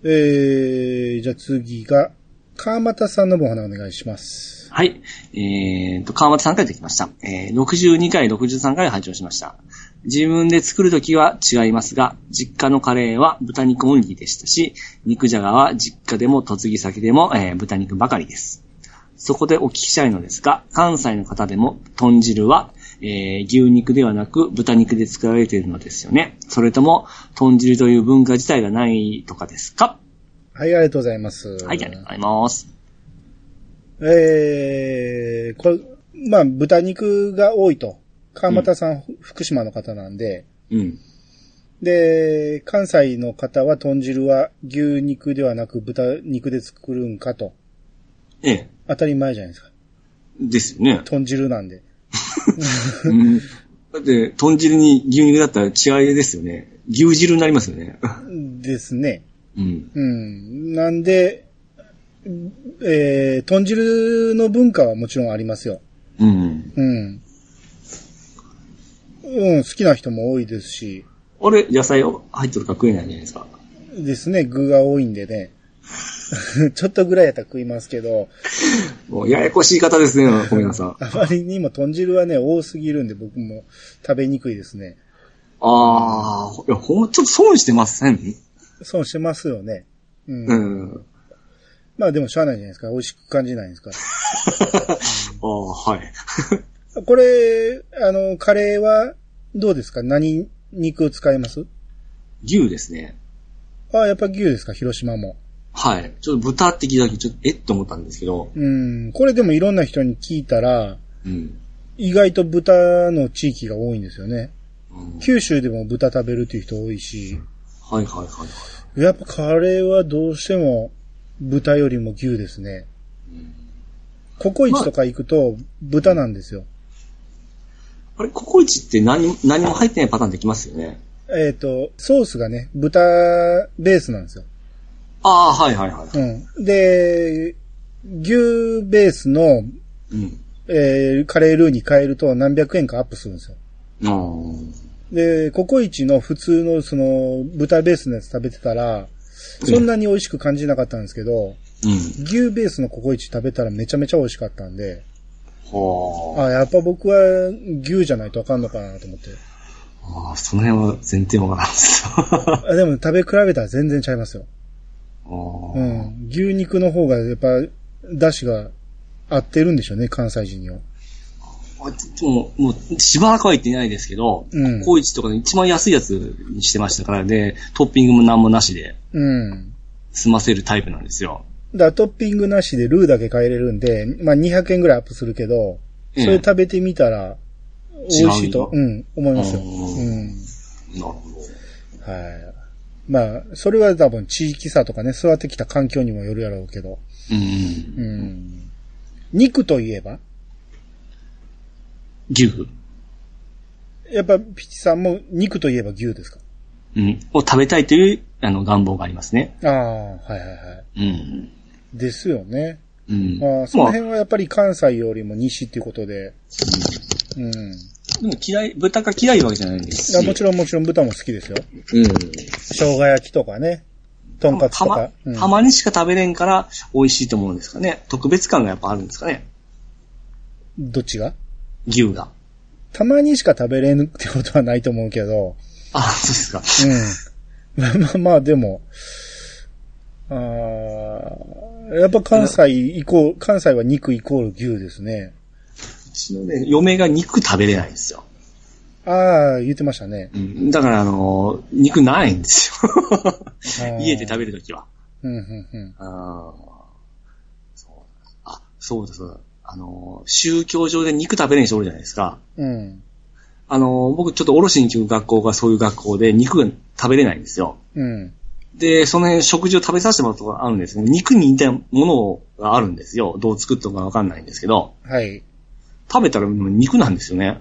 えー、じゃあ次が、川又さんの分お願いします。はい。えーと、川俣3回できました。えー、62回、63回拝聴しました。自分で作るときは違いますが、実家のカレーは豚肉オンリーでしたし、肉じゃがは実家でも嫁ぎ先でも、えー豚肉ばかりです。そこでお聞きしたいのですが、関西の方でも豚汁は、えー牛肉ではなく豚肉で作られているのですよね。それとも、豚汁という文化自体がないとかですか？はい、ありがとうございます。はい、ありがとうございます。えー、これ、まあ、豚肉が多いと。川又さん、福島の方なんで、うん。で、関西の方は豚汁は牛肉ではなく豚肉で作るんかと。ええ。当たり前じゃないですか。ですよね。豚汁なんで。うんだって、豚汁に牛肉だったら違いですよね。牛汁になりますよね。ですね。うん。うん。なんで、えー、豚汁の文化はもちろんありますよ。うん。うん。うん、好きな人も多いですし、あれ、野菜入ってるから食えないじゃないですか。ですね、具が多いんでね。ちょっとぐらいやったら食いますけど、もうややこしい方ですね、小宮さん。あまりにも豚汁はね、多すぎるんで僕も食べにくいですね。ああ、いや、ほんま、ちょっと損してません？損してますよね。うん。うん。まあでもしゃあないじゃないですか。美味しく感じないんですか ああ、はい。ら。これ、あの、カレーはどうですか？何肉を使います？牛ですね。あやっぱ牛ですか？広島も。はい。ちょっと豚って聞いた時、ちょっと、え？っと思ったんですけど。うん。これでもいろんな人に聞いたら、うん。意外と豚の地域が多いんですよね。うん九州でも豚食べるっていう人多いし、はいはいはい。やっぱカレーはどうしても豚よりも牛ですね。ココイチとか行くと豚なんですよ。あれ、ココイチって何も、何も入ってないパターンできますよね？えっ、と、ソースがね、豚ベースなんですよ。ああ、はいはいはい。うん。で、牛ベースの、うん。えーカレールーに変えると何百円かアップするんですよ。ああ。で、ココイチの普通のその豚ベースのやつ食べてたら、そんなに美味しく感じなかったんですけど、うん。牛ベースのココイチ食べたらめちゃめちゃ美味しかったんで、はあ、やっぱ僕は牛じゃないとあかんのかなと思って。あ。ああ、その辺は全然わからんですよ。あでも食べ比べたら全然ちゃいますよ。あうあ。ん。牛肉の方がやっぱ、出汁が合ってるんでしょうね、関西人には。もう、もう、しばらくは行ってないですけど、うんココイチとかで一番安いやつにしてましたから、で、トッピングも何もなしでうん。済ませるタイプなんですよ。だトッピングなしでルーだけ変えれるんで、まあ200円ぐらいアップするけど、それ食べてみたら、美味しいと、違ううん、思いますよ。ううん。なるほはい。まあ、それは多分地域差とかね、育ってきた環境にもよるやろうけど。ど。うん。うん。肉といえば？牛やっぱピチさんも肉といえば牛ですか？うん。を食べたいという、あの、願望がありますね。ああ、はいはいはい。うん。ですよね。うん。ああそのまあ辺はやっぱり関西よりも西っていうことで。うん。でも嫌い、豚が嫌いわけじゃないんですもちろんもちろん豚も好きですよ。うん。生姜焼きとかね。とんかつとたまか。うん、たまにしか食べれんから美味しいと思うんですかね。特別感がやっぱあるんですかね。どっちが？牛が。たまにしか食べれぬってことはないと思うけど。あ、そうですか。うん。まあまあまあ、でも、あーやっぱ関西イコール、関西は肉イコール牛ですね。うちのね、嫁が肉食べれないんですよ。ああ、言ってましたね。うん。だからあのー肉ないんですよ。ー家で食べるときは。うん、うん、うん。あーそうあ、そうだそうだ。あのー宗教上で肉食べれない人おるじゃないですか。うん。あのー僕ちょっとおろしに行く学校がそういう学校で肉が食べれないんですよ。うん。で、その辺食事を食べさせてもらったことがあるんですね。肉に似たものがあるんですよ。どう作ったのかわかんないんですけど。はい。食べたら肉なんですよね。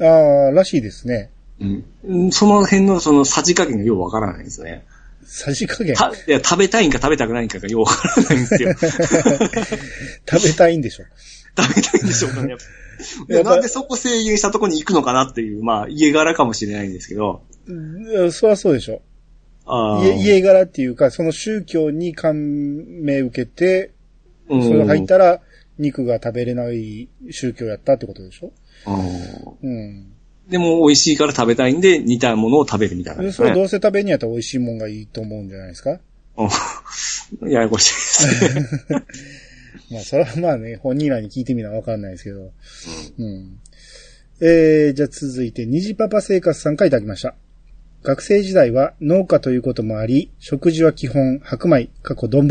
ああ、らしいですね。うんうん。その辺のそのさじ加減がようわからないんですよね。さじ加減？たいや食べたいんか食べたくないんかがようわからないんですよ。食べたいんでしょ。食べたいんでしょうかね。なんでそこ制限したとこに行くのかなっていう、まあ、家柄かもしれないんですけど。うんそりゃそうでしょ。家、家柄っていうか、その宗教に感銘受けて、うんそれ入ったら肉が食べれない宗教やったってことでしょ？うんうん。でも美味しいから食べたいんで似たものを食べるみたいな、ね。それどうせ食べにやったら美味しいもんがいいと思うんじゃないですか？うん ややこしいですね。まあ、それはまあね、本人らに聞いてみなわかんないですけど。うん。えー、じゃあ続いて、虹パパ生活さんからいただきました。学生時代は農家ということもあり、食事は基本白米、過去丼。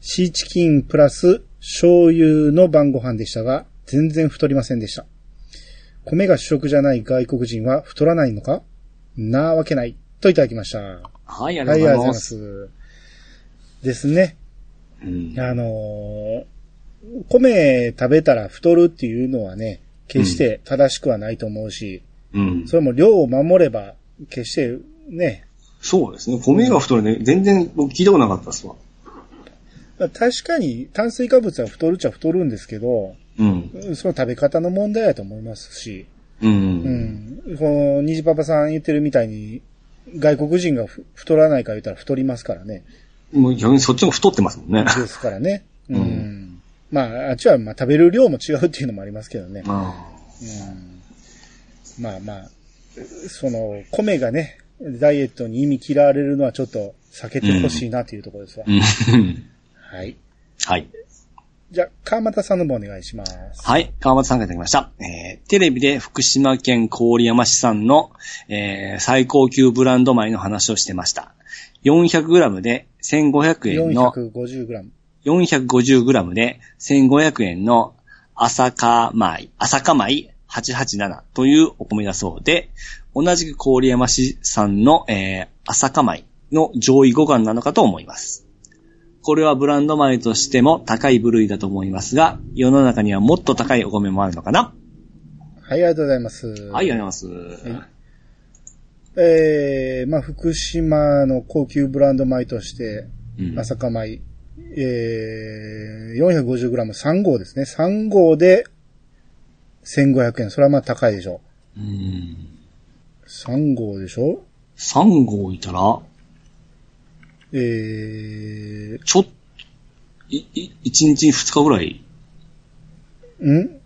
シーチキンプラス醤油の晩ご飯でしたが、全然太りませんでした。米が主食じゃない外国人は太らないのか？なわけない。といただきました。ははい、あい、りがとうございまがとうございます。す。ですね。うんあのー米食べたら太るっていうのはね、決して正しくはないと思うし、うん。それも量を守れば、決してね、そうですね。米が太るね。全然僕聞いたことなかったですわ。まあ確かに炭水化物は太るっちゃ太るんですけど、うん。その食べ方の問題だと思いますし、う。うんん。この、虹パパさん言ってるみたいに、外国人がふ太らないか言ったら太りますからね。もう逆にそっちの方が太ってますもんね。ですからね。うん。うんまあ、あっちはまあ食べる量も違うっていうのもありますけどね。あうんまあまあ、その、米がね、ダイエットに意味嫌われるのはちょっと避けてほしいなというところですわ。うん。はい。はい。じゃあ、川又さんの方お願いします。はい。川松さんからいただきました。えー、テレビで福島県郡山市産の、えー、最高級ブランド米の話をしてました。400g で1500円の、450g。450g で1500円の朝霞米、朝霞米887というお米だそうで、同じく郡山市産の、えー、朝霞米の上位互換なのかと思います。これはブランド米としても高い部類だと思いますが、世の中にはもっと高いお米もあるのかな？はい、ありがとうございます。はい、ありがとうございます。えー、まあ、福島の高級ブランド米として、うん朝霞米、えー、450g3 号ですね。3号で1500円。それはまあ高いでしょうん。3号でしょ？3号いたら、えちょっ、い、い、1日2日ぐらい？ー、ん？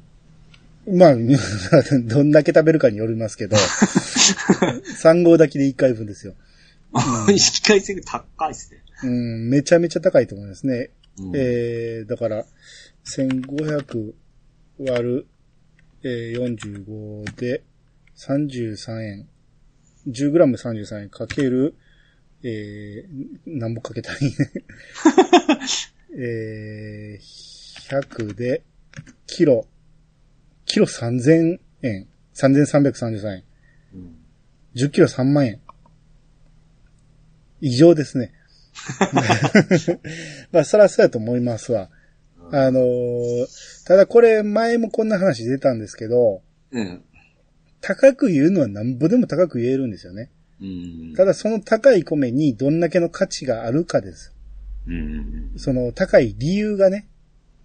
まあ、どんだけ食べるかによりますけど、3号だけで1回分ですよ。引き換え性が高いですね。うん、めちゃめちゃ高いと思いますね。うんえー、だから、1500割るえー、45で33円。10g33 円かける、えー、なんぼかけたらいいね。えー、100で、キロ、キロ3000円。3333円。うん10キロ3万円。異常ですね。まあ、そらそうやと思いますわ。あのーただこれ前もこんな話出たんですけど、うん。高く言うのはなんぼでも高く言えるんですよね。うん。ただその高い米にどんだけの価値があるかです。うん。その高い理由がね、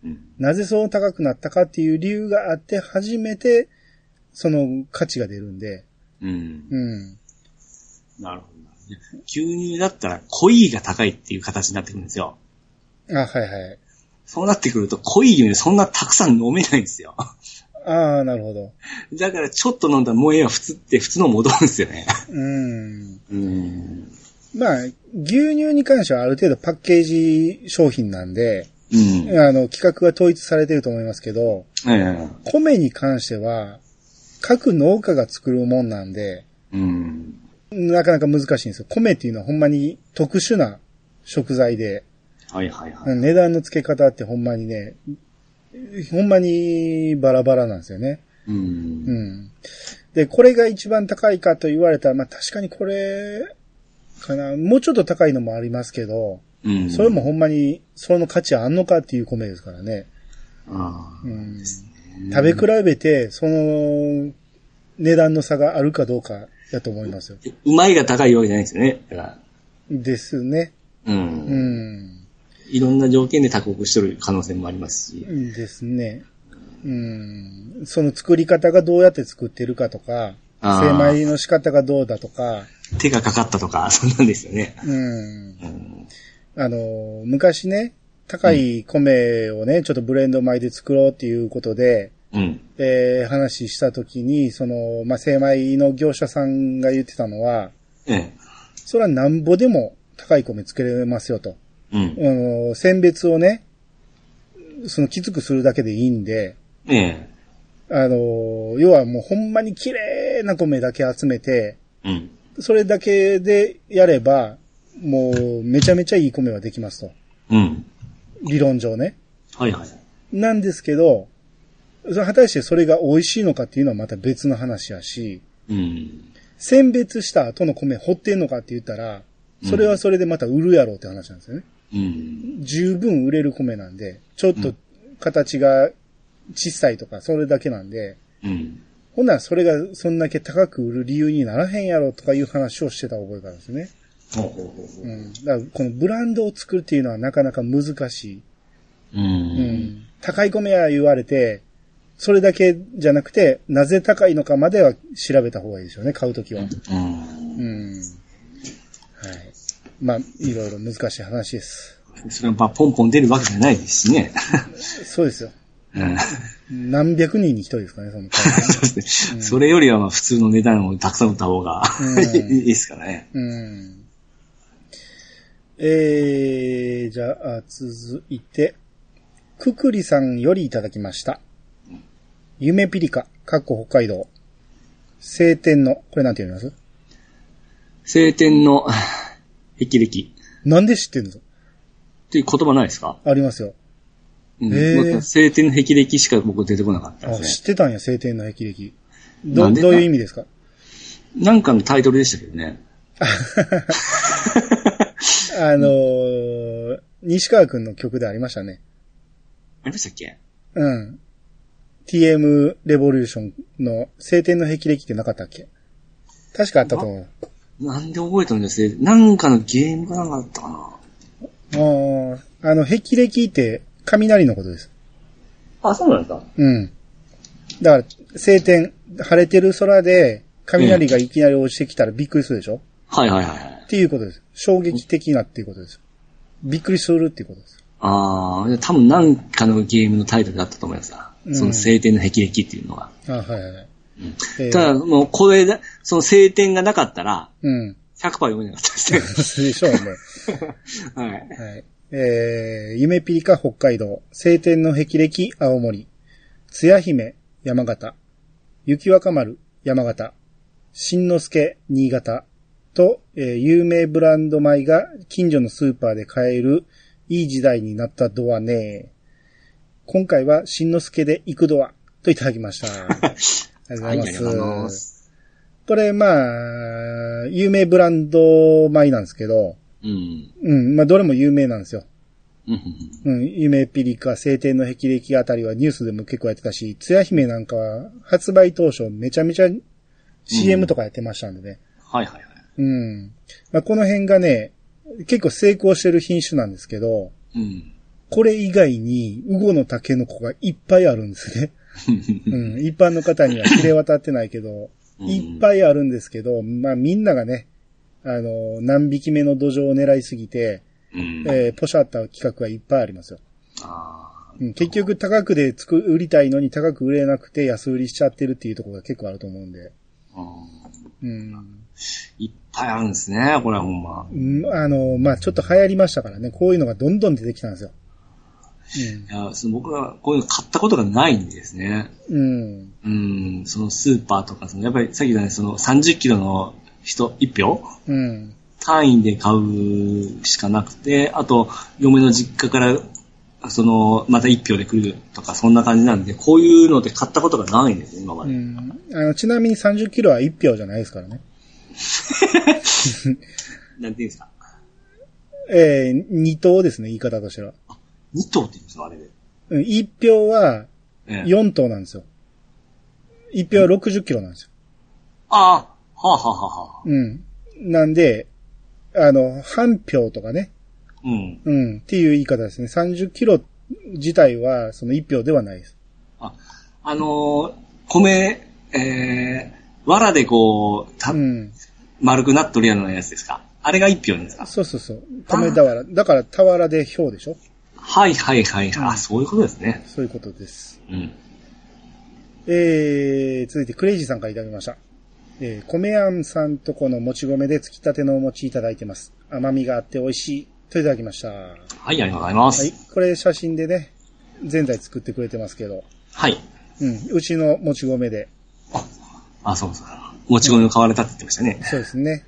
うん。なぜそう高くなったかっていう理由があって初めて、その価値が出るんで、うん。うん。なるほど。牛乳だったら濃いが高いっていう形になってくるんですよ。あ、はいはい。そうなってくると濃い牛乳そんなたくさん飲めないんですよ。ああ、なるほど。だからちょっと飲んだらもうええわ、普通って普通の戻るんですよね。うん。うん。まあ、牛乳に関してはある程度パッケージ商品なんで、うん。あの、規格が統一されてると思いますけど、ええ米に関しては、各農家が作るもんなんで、うん。なかなか難しいんですよ。米っていうのはほんまに特殊な食材で、はいはいはい。値段の付け方ってほんまにね、ほんまにバラバラなんですよね。うん。うん。で、これが一番高いかと言われたら、まあ確かにこれ、かな。もうちょっと高いのもありますけど、うん。それもほんまに、その価値あんのかっていう米ですからね。ああうん、食べ比べて、その、値段の差があるかどうかやと思いますよ。うまいが高いわけじゃないですよね。ですね。う。うんん。いろんな条件で多国しとる可能性もありますし。ですね。うん。その作り方がどうやって作ってるかとか、精米の仕方がどうだとか、手がかかったとか、そんなんですよね。うん。うん。あの、昔ね、高い米をね、ちょっとブレンド米で作ろうっていうことで、うん。えー話したときに、その、まあ、精米の業者さんが言ってたのは、ええ。それはなんぼでも高い米作れますよと。うん。あの、選別をね、そのきつくするだけでいいんで、ええ。あの、要はもうほんまに綺麗な米だけ集めて、うん。それだけでやれば、もうめちゃめちゃいい米はできますと。うん。理論上ね。はいはい。なんですけど、果たしてそれが美味しいのかっていうのはまた別の話やし、うん。選別した後の米掘ってんのかって言ったら、それはそれでまた売るやろうって話なんですよね。うん。十分売れる米なんで、ちょっと形が小さいとか、それだけなんで、うん。ほんならそれがそんだけ高く売る理由にならへんやろとかいう話をしてた覚えがあるんですね。ほうん。だからこのブランドを作るっていうのはなかなか難しい。う。うんん。高い米や言われて、それだけじゃなくて、なぜ高いのかまでは調べた方がいいでしょうね、買うときは。うん。うん。はい。まあ、いろいろ難しい話です。それはまあポンポン出るわけじゃないですしね。そうですよ。うん。何百人に一人ですかね、その そうですね。それよりはまあ普通の値段をたくさん売った方がうんいいですからね。うん。えー、じゃあ、続いて、くくりさんよりいただきました。夢ピリカ、かっこ北海道。晴天の、これなんて読みます？晴天の霹靂っなんで知ってんの？ていう言葉ないですか？ありますよ。うん。へー僕晴天の霹靂しか僕出てこなかったあ、ですね。知ってたんや、晴天の霹靂。ど、なんでどういう意味ですか？なんかのタイトルでしたけどね。あのー、西川くんの曲でありましたね。ありましたっけ？うん。TM レボリューションの晴天の霹靂ってなかったっけ？確かあったと思う。なんで覚えたんですね。なんかのゲームかなんかあったかな。あーあの、霹靂って雷のことです。あ、そうなんですか？うん。だから、晴天、晴れてる空で、雷がいきなり落ちてきたらびっくりするでしょ、はいはいはいはい。っていうことです。衝撃的なっていうことです。びっくりするっていうことです。ああ、多分なんかのゲームのタイトルだったと思いますな。うんその晴天の霹靂っていうのが。あはいはいえーただ、もうこれで、その晴天がなかったら、うん。100%読めなかったですね。でしょうね。はい。はい。えー、夢ピリカ北海道、晴天の霹靂青森、つや姫山形、雪若丸、山形、新之助、新潟と、えー有名ブランド米が近所のスーパーで買えるいい時代になったドアね。今回は新之助で行くドアといただきました。ありがとうございます。はいありがとうございますこれ、まあ、有名ブランド米なんですけど、うん。うん、まあ、どれも有名なんですよ。うんうんうん、夢ピリカ、晴天の霹靂あたりはニュースでも結構やってたし、つや姫なんかは発売当初めちゃめちゃ CM とかやってましたんでね。はいはいはい。うん。まあ、この辺がね、結構成功してる品種なんですけど、うん。これ以外に、ウゴのタケノコがいっぱいあるんですね。うん。一般の方には知れ渡ってないけど、うんいっぱいあるんですけど、まあみんながね、あの、何匹目の土壌を狙いすぎて、うん。えーポシャった企画がいっぱいありますよ。あうん、結局高くで作売りたいのに高く売れなくて安売りしちゃってるっていうところが結構あると思うんで。うん。ーいっぱいあるんですね、これはほんま。うんあの、まあちょっと流行りましたからね、こういうのがどんどん出てきたんですよ。いや、その僕はこういうの買ったことがないんですね。うん。うん。うん、そのスーパーとか、そのやっぱりさっき言ったね、その30キロの人、1票？うん。単位で買うしかなくて、あと、嫁の実家から、その、また1票で来るとか、そんな感じなんで、こういうので買ったことがないんですよ、今まで。うん。あの、ちなみに30キロは1票じゃないですからね。なんていうんですか？えー、2等ですね、言い方としては。2等って言うんですか、あれで。うん、1票はええ4等なんですよ。1票は60キロなんですよ。ああ、はあ、はあはあはあ、うん。なんで、あの、半票とかね、うん。うん、っていう言い方ですね。30キロ自体はその1票ではないです。あ、あのー米、えー、藁でこう、た、うん。丸くなっとるようなやつですか？あれが1票ですか？そうそうそう。米俵。だから、俵で票でしょ？はいはいはい。あ、そういうことですね。そういうことです。うん。えー、続いてクレイジーさんからいただきました。えー、米あんさんとこのもち米でつきたてのお餅いただいてます。甘みがあって美味しい。といただきました。ははい、ありがとうございます。い。これ写真でね、ぜんざい作ってくれてますけど、はい。うん。うちのもち米で、あ、そうそう。もち米を買われたって言ってましたね。そうですね。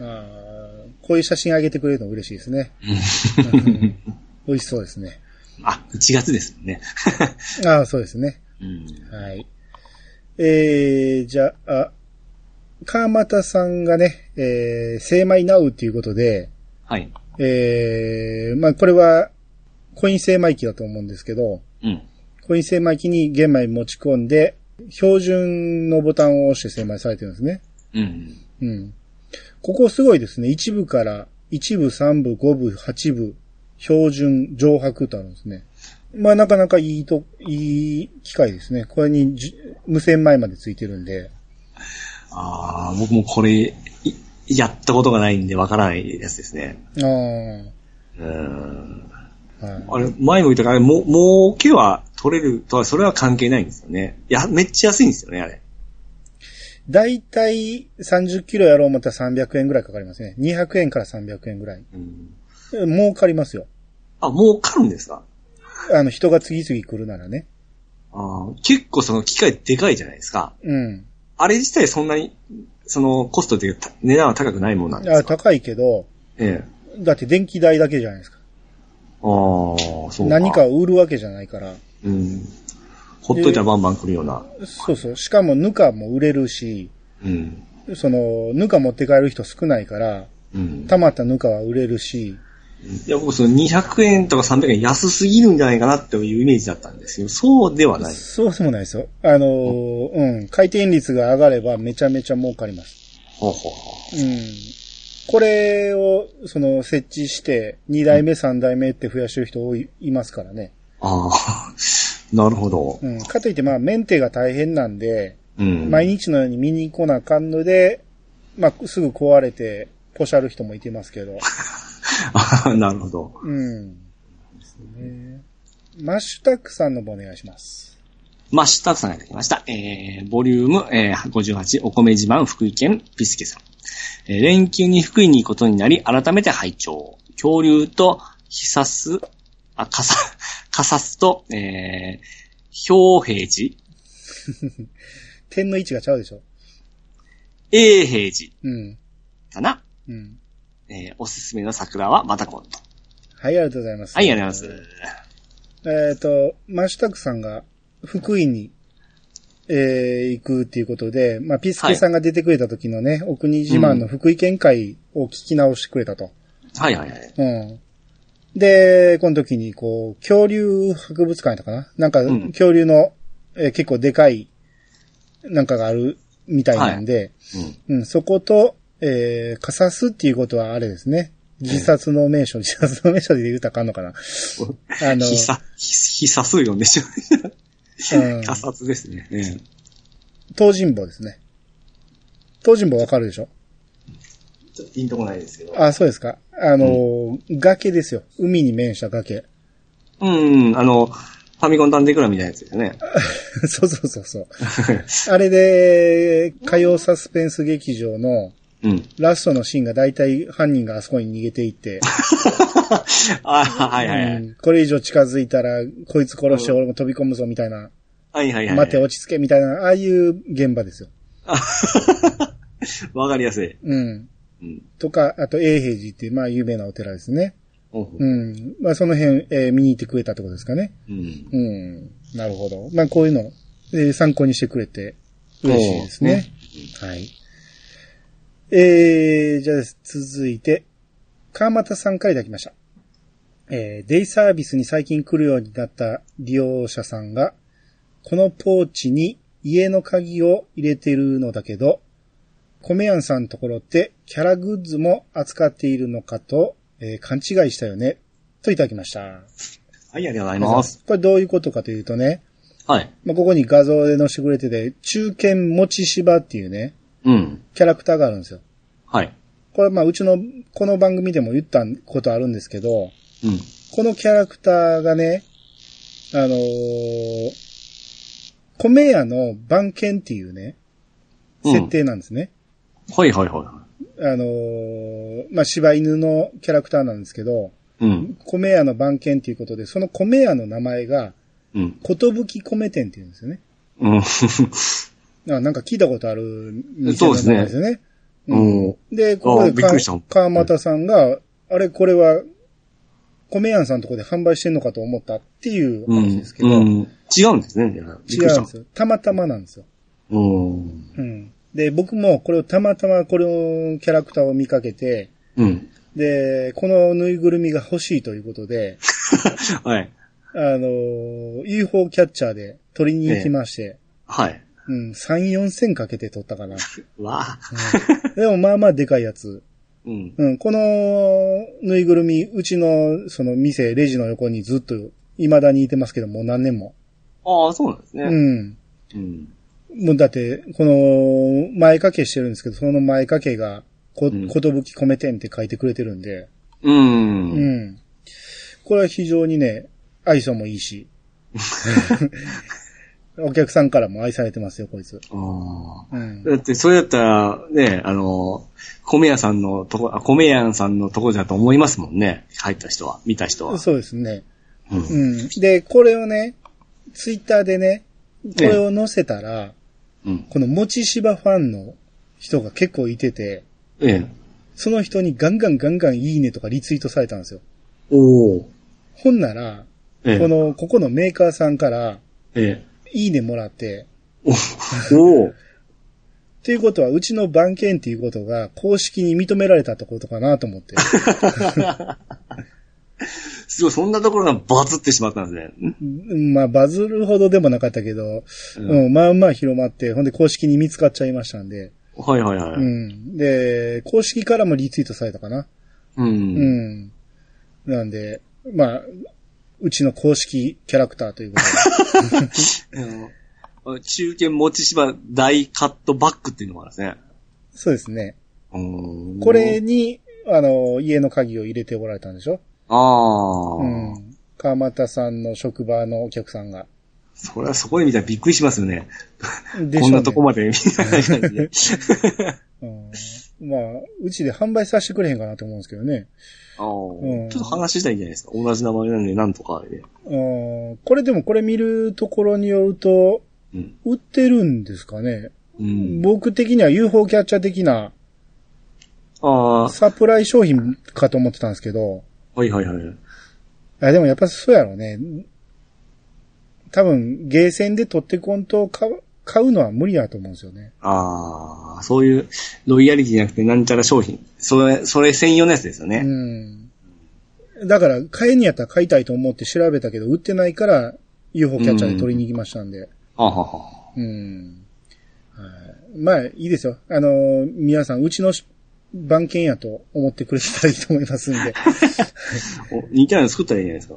あーこういう写真あげてくれるの嬉しいですね。うん 美味しそうですね。あ、1月ですもんね。ああ、そうですね。うん。はい。えー、じゃあ、あ川又さんがね、えー、精米ナウっていうことで、はい。えー、まあこれは、コイン精米機だと思うんですけど、うん。コイン精米機に玄米持ち込んで、標準のボタンを押して精米されてるんですね。うん。うん。ここすごいですね。一部から、一部、三部、五部、八部、標準、上白とあるんですね。まあなかなかいいと、いい機械ですね。これにじ無線米までついてるんで。ああ、僕もこれ、いやったことがないんでわからないやつですね。ああ。うん。はい。あれ、前も言ったから、もう、儲けは取れるとは、それは関係ないんですよね。いや、めっちゃ安いんですよね、あれ。だいたい30キロやろう思ったら300円ぐらいかかりますね。200円から300円ぐらい。うん。儲かりますよ。あ、儲かるんですか？あの、人が次々来るならね。あー結構その機械でかいじゃないですか。うん。あれ自体そんなに、そのコストっていうか値段は高くないもんなんであすか？高いけど、ええ。だって電気代だけじゃないですか。ああ、そうか。何かを売るわけじゃないから。うん。ほっといたらバンバン来るような。そうそう。しかもぬかも売れるし、うん。その、ぬか持って帰る人少ないから、うん。溜まったぬかは売れるし、いや、僕その200円とか300円安すぎるんじゃないかなっていうイメージだったんですよ。そうではない。そうでもないですよ。あのー、うん、回転率が上がればめちゃめちゃ儲かります。ほうほうほうん。これを、その、設置して、2代目、3代目って増やしてる人多い、いますからね。う。ああ、なるほど。うん。かといって、まあ、メンテが大変なんで、うん。毎日のように見に来なあかんので、まあ、すぐ壊れて、ポシャる人もいてますけど。なるほど。うん。ですね。マッシュタックさんの方お願いします。マッシュタクさんがいただきました。えー、ボリューム、えー、58、お米自慢福井県ピスケさん。えー、連休に福井に行くことになり、改めて拝聴恐竜と、ヒサス、あ、カサ、カサスと、えー、氷平寺 点の位置がちゃうでしょ。永平寺うん。かな？うん。えーおすすめの桜はバタコンと。はい、ありがとうございます。はい、ありがとうございます。えっ、と、マシュタクさんが福井に、えー行くっていうことで、まあ、ピスケさんが出てくれた時のね、お国自慢の福井県会を聞き直してくれたと。はいはいはい。うん。で、この時に、こう、恐竜博物館やったかな？なんか、うん恐竜の、えー結構でかい、なんかがあるみたいなんで、うん。うん、そこと、えー、カサスっていうことはあれですね。自殺の名所、自殺の名所で言うたらあかんのかな。あの、必殺、必必殺読んでしょ。うん、必殺ですね。ね東尋坊ですね。東尋坊わかるでしょ？ちょっとピンとこないですけど。あ、そうですか。あの、崖ですよ。海に面した崖。うん、うん、あの、ファミコン探偵クラブみたいなやつですよね。そうそうそうそう。あれで、火曜サスペンス劇場のうん。ラストのシーンが大体犯人があそこに逃げていって、あはいはいはい。うんこれ以上近づいたら、こいつ殺して俺も飛び込むぞみたいな、はいはいはい。待て落ち着けみたいな、ああいう現場ですよ。わかりやすい。うん。うん。とか、あと、永平寺っていう、まあ、有名なお寺ですね。う。うんん。まあ、その辺、えー見に行ってくれたってことですかね。うん。うん。なるほど。まあ、こういうの、えー参考にしてくれて、嬉しいですね。はい。えー、じゃあ、続いて、川又さんからいただきました。えー、デイサービスに最近来るようになった利用者さんが、このポーチに家の鍵を入れてるのだけど、米屋さんのところってキャラグッズも扱っているのかと、えー勘違いしたよね。といただきました。はい、ありがとうございます。これどういうことかというとね、はい。まあ、ここに画像で載せてくれてて、中堅持ち芝っていうね、うん。キャラクターがあるんですよ。はい。これまあうちの、この番組でも言ったことあるんですけど、うん。このキャラクターがね、あのー、米屋の番犬っていうね、うん設定なんですね。はいはいはあのー、まあ、柴犬のキャラクターなんですけど、い。うん。米屋の番犬っていうことで、その米屋の名前が、うん。ことぶき米店っていうんですよね。うん。あなんか聞いたことある店の名前ですよね。うん。で、ここで川又さんが、あれ、これは、米屋さんのとこで販売してんのかと思ったっていううん。話ですけど、うん。違うんですね。違うんですよ。たまたまなんですよ。うん。うん。で、僕もこれをたまたまこれをキャラクターを見かけて、うん。で、このぬいぐるみが欲しいということで、はい。あのー UFO キャッチャーで取りに行きまして、はい。うん、3、4千かけて取ったかな。わあ。でもまあまあでかいやつ。うん。うん、このぬいぐるみ、うちのその店、レジの横にずっと未だにいてますけど、もう何年も。ああ、そうなんですね。うん。うん。もうだって、この前掛けしてるんですけど、その前掛けが、こ、うんことぶき米店って書いてくれてるんで、う。うんん。これは非常にね、愛想もいいし、お客さんからも愛されてますよ、こいつ。ああ。うん。だって、それだったら、ね、あの、米屋さんのとこ、あ米屋さんのとこだと思いますもんね。入った人は、見た人は。そうですね。うん。うん。で、これをね、ツイッターでね、これを載せたら、うん。このもちしばファンの人が結構いてて、ええ。その人にガンガンガンガンいいねとかリツイートされたんですよ。おお。ほんなら、ええ。この、ここのメーカーさんから、ええ。いいねもらって、おおお。ということは、うちの番犬っていうことが公式に認められたってことかなと思って。すごい、そんなところがバズってしまったんですね。うんまあ、バズるほどでもなかったけど、うんうん、まあまあ広まって、ほんで公式に見つかっちゃいましたんで、はいはいはい。うん。で、公式からもリツイートされたかな。う。うんん。なんで、まあ、うちの公式キャラクターということで。うん中堅持ち芝大カットバッグっていうのもあるんですね。そうですね。うんこれ、に、あの、家の鍵を入れておられたんでしょ？ああ、うん。川又さんの職場のお客さんが。それはそこで見たらびっくりしますよね。ねこんなとこまで見ないで。うん。まあ、うちで販売させてくれへんかなと思うんですけどね。あーうんちょっと話したいんじゃないですか。同じ名前なんで、なんとかで。うん。これでもこれ見るところによると、ううん。売ってるんですかね。うん。僕的には UFO キャッチャー的なああ、サプライ商品かと思ってたんですけど、はいはいはい。あでもやっぱそうやろうね。多分、ゲーセンで取ってこんと買う買うのは無理だと思うんですよね。ああ、そういうロイヤリティじゃなくてなんちゃら商品。それ、それ専用のやつですようね。ん。だから、買いにやったら買いたいと思って調べたけど、売ってないから、UFO キャッチャーで取りに行きましたんで。はあはあはあうん。はい。まあ、いいですよ。あのー皆さん、うちの番犬やと思ってくれてたらいいと思いますんで。お似たようなの作ったらいいじゃないですか？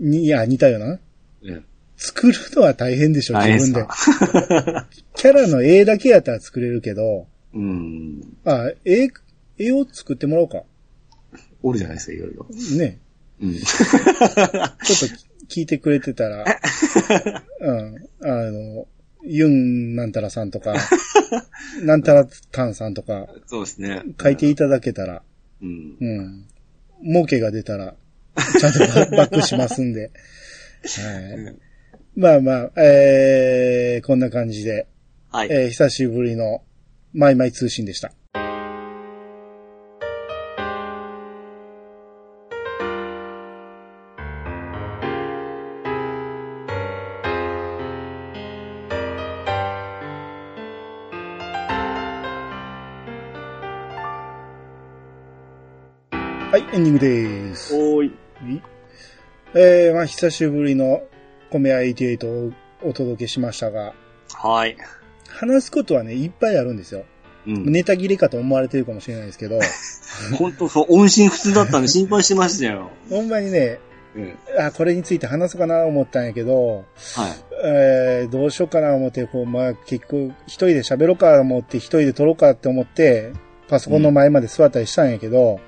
にいや、似たよな。え作るのは大変でしょ、自分で。か。キャラの絵だけやったら作れるけど、うん。あ、絵、絵を作ってもらおうか。おるじゃないですか、いろいろ。ね。うん。ちょっと聞いてくれてたら、うん。あの、ユンなんたらさんとか、なんたらタンさんとか、そうですね。書いていただけたら、うん。うん。儲けが出たら、ちゃんとババックしますんで。はい。まあまあ、えー、こんな感じで、はい。えー久しぶりの、マイマイ通信でした。はい、エンディングです。おーい。えー、まあ久しぶりの米屋88をお届けしましたが、はい。話すことはね、いっぱいあるんですよ。うん。ネタ切れかと思われてるかもしれないですけど、本当そう、音信不通だったんで心配してましたよ。ほんまにね、うん。あ、これについて話そうかな思ったんやけど、はい。えー、どうしようかな思って、こう、まあ、結構、一人で喋ろうか思って、一人で撮ろうかって思って、パソコンの前まで座ったりしたんやけど、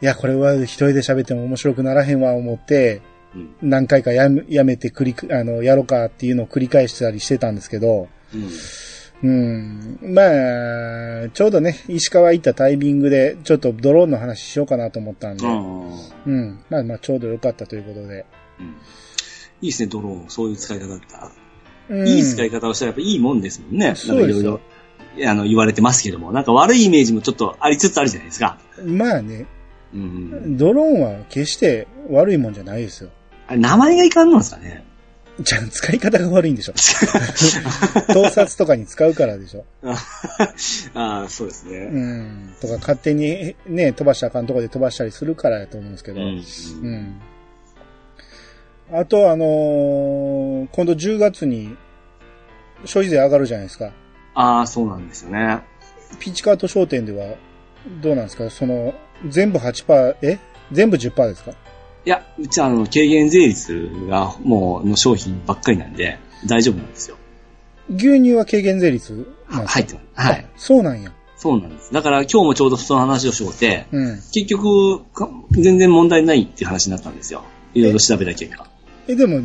いや、これは一人で喋っても面白くならへんわ思って、うん。何回かやめやめて繰りく、あの、やろうかっていうのを繰り返したりしてたんですけど、うん。うん。まあ、ちょうどね、石川行ったタイミングで、ちょっとドローンの話しようかなと思ったんで、うん。うん。まあまあ、ちょうどよかったということで。うん。いいですね、ドローン。そういう使い方だった。うん、いい使い方をしたらやっぱいいもんですもんね。そうですよいろいろ、あの、言われてますけども。なんか悪いイメージもちょっとありつつあるじゃないですか。まあね、うん。ドローンは決して悪いもんじゃないですよ。あれ、名前がいかんのですかね？じゃあ、使い方が悪いんでしょ。盗撮とかに使うからでしょ。ああ、そうですうね。ん。とか、勝手にね、飛ばしたらあかんとこで飛ばしたりするからやと思うんですけど。うん。うん。あと、あのー今度10月に消費税上がるじゃないですか。ああ、そうなんですよね。ピッチカート商店ではどうなんですか？その、全部8%、え？全部10%ですか？いや、うちはあの、軽減税率がもう、の商品ばっかりなんで、大丈夫なんですよ。牛乳は軽減税率なんですか？入ってます。はい。そうなんや。そうなんです。だから今日もちょうどその話をしようて、うん。結局、か全然問題ないっていう話になったんですよ。いろいろ調べた結果。え、でも、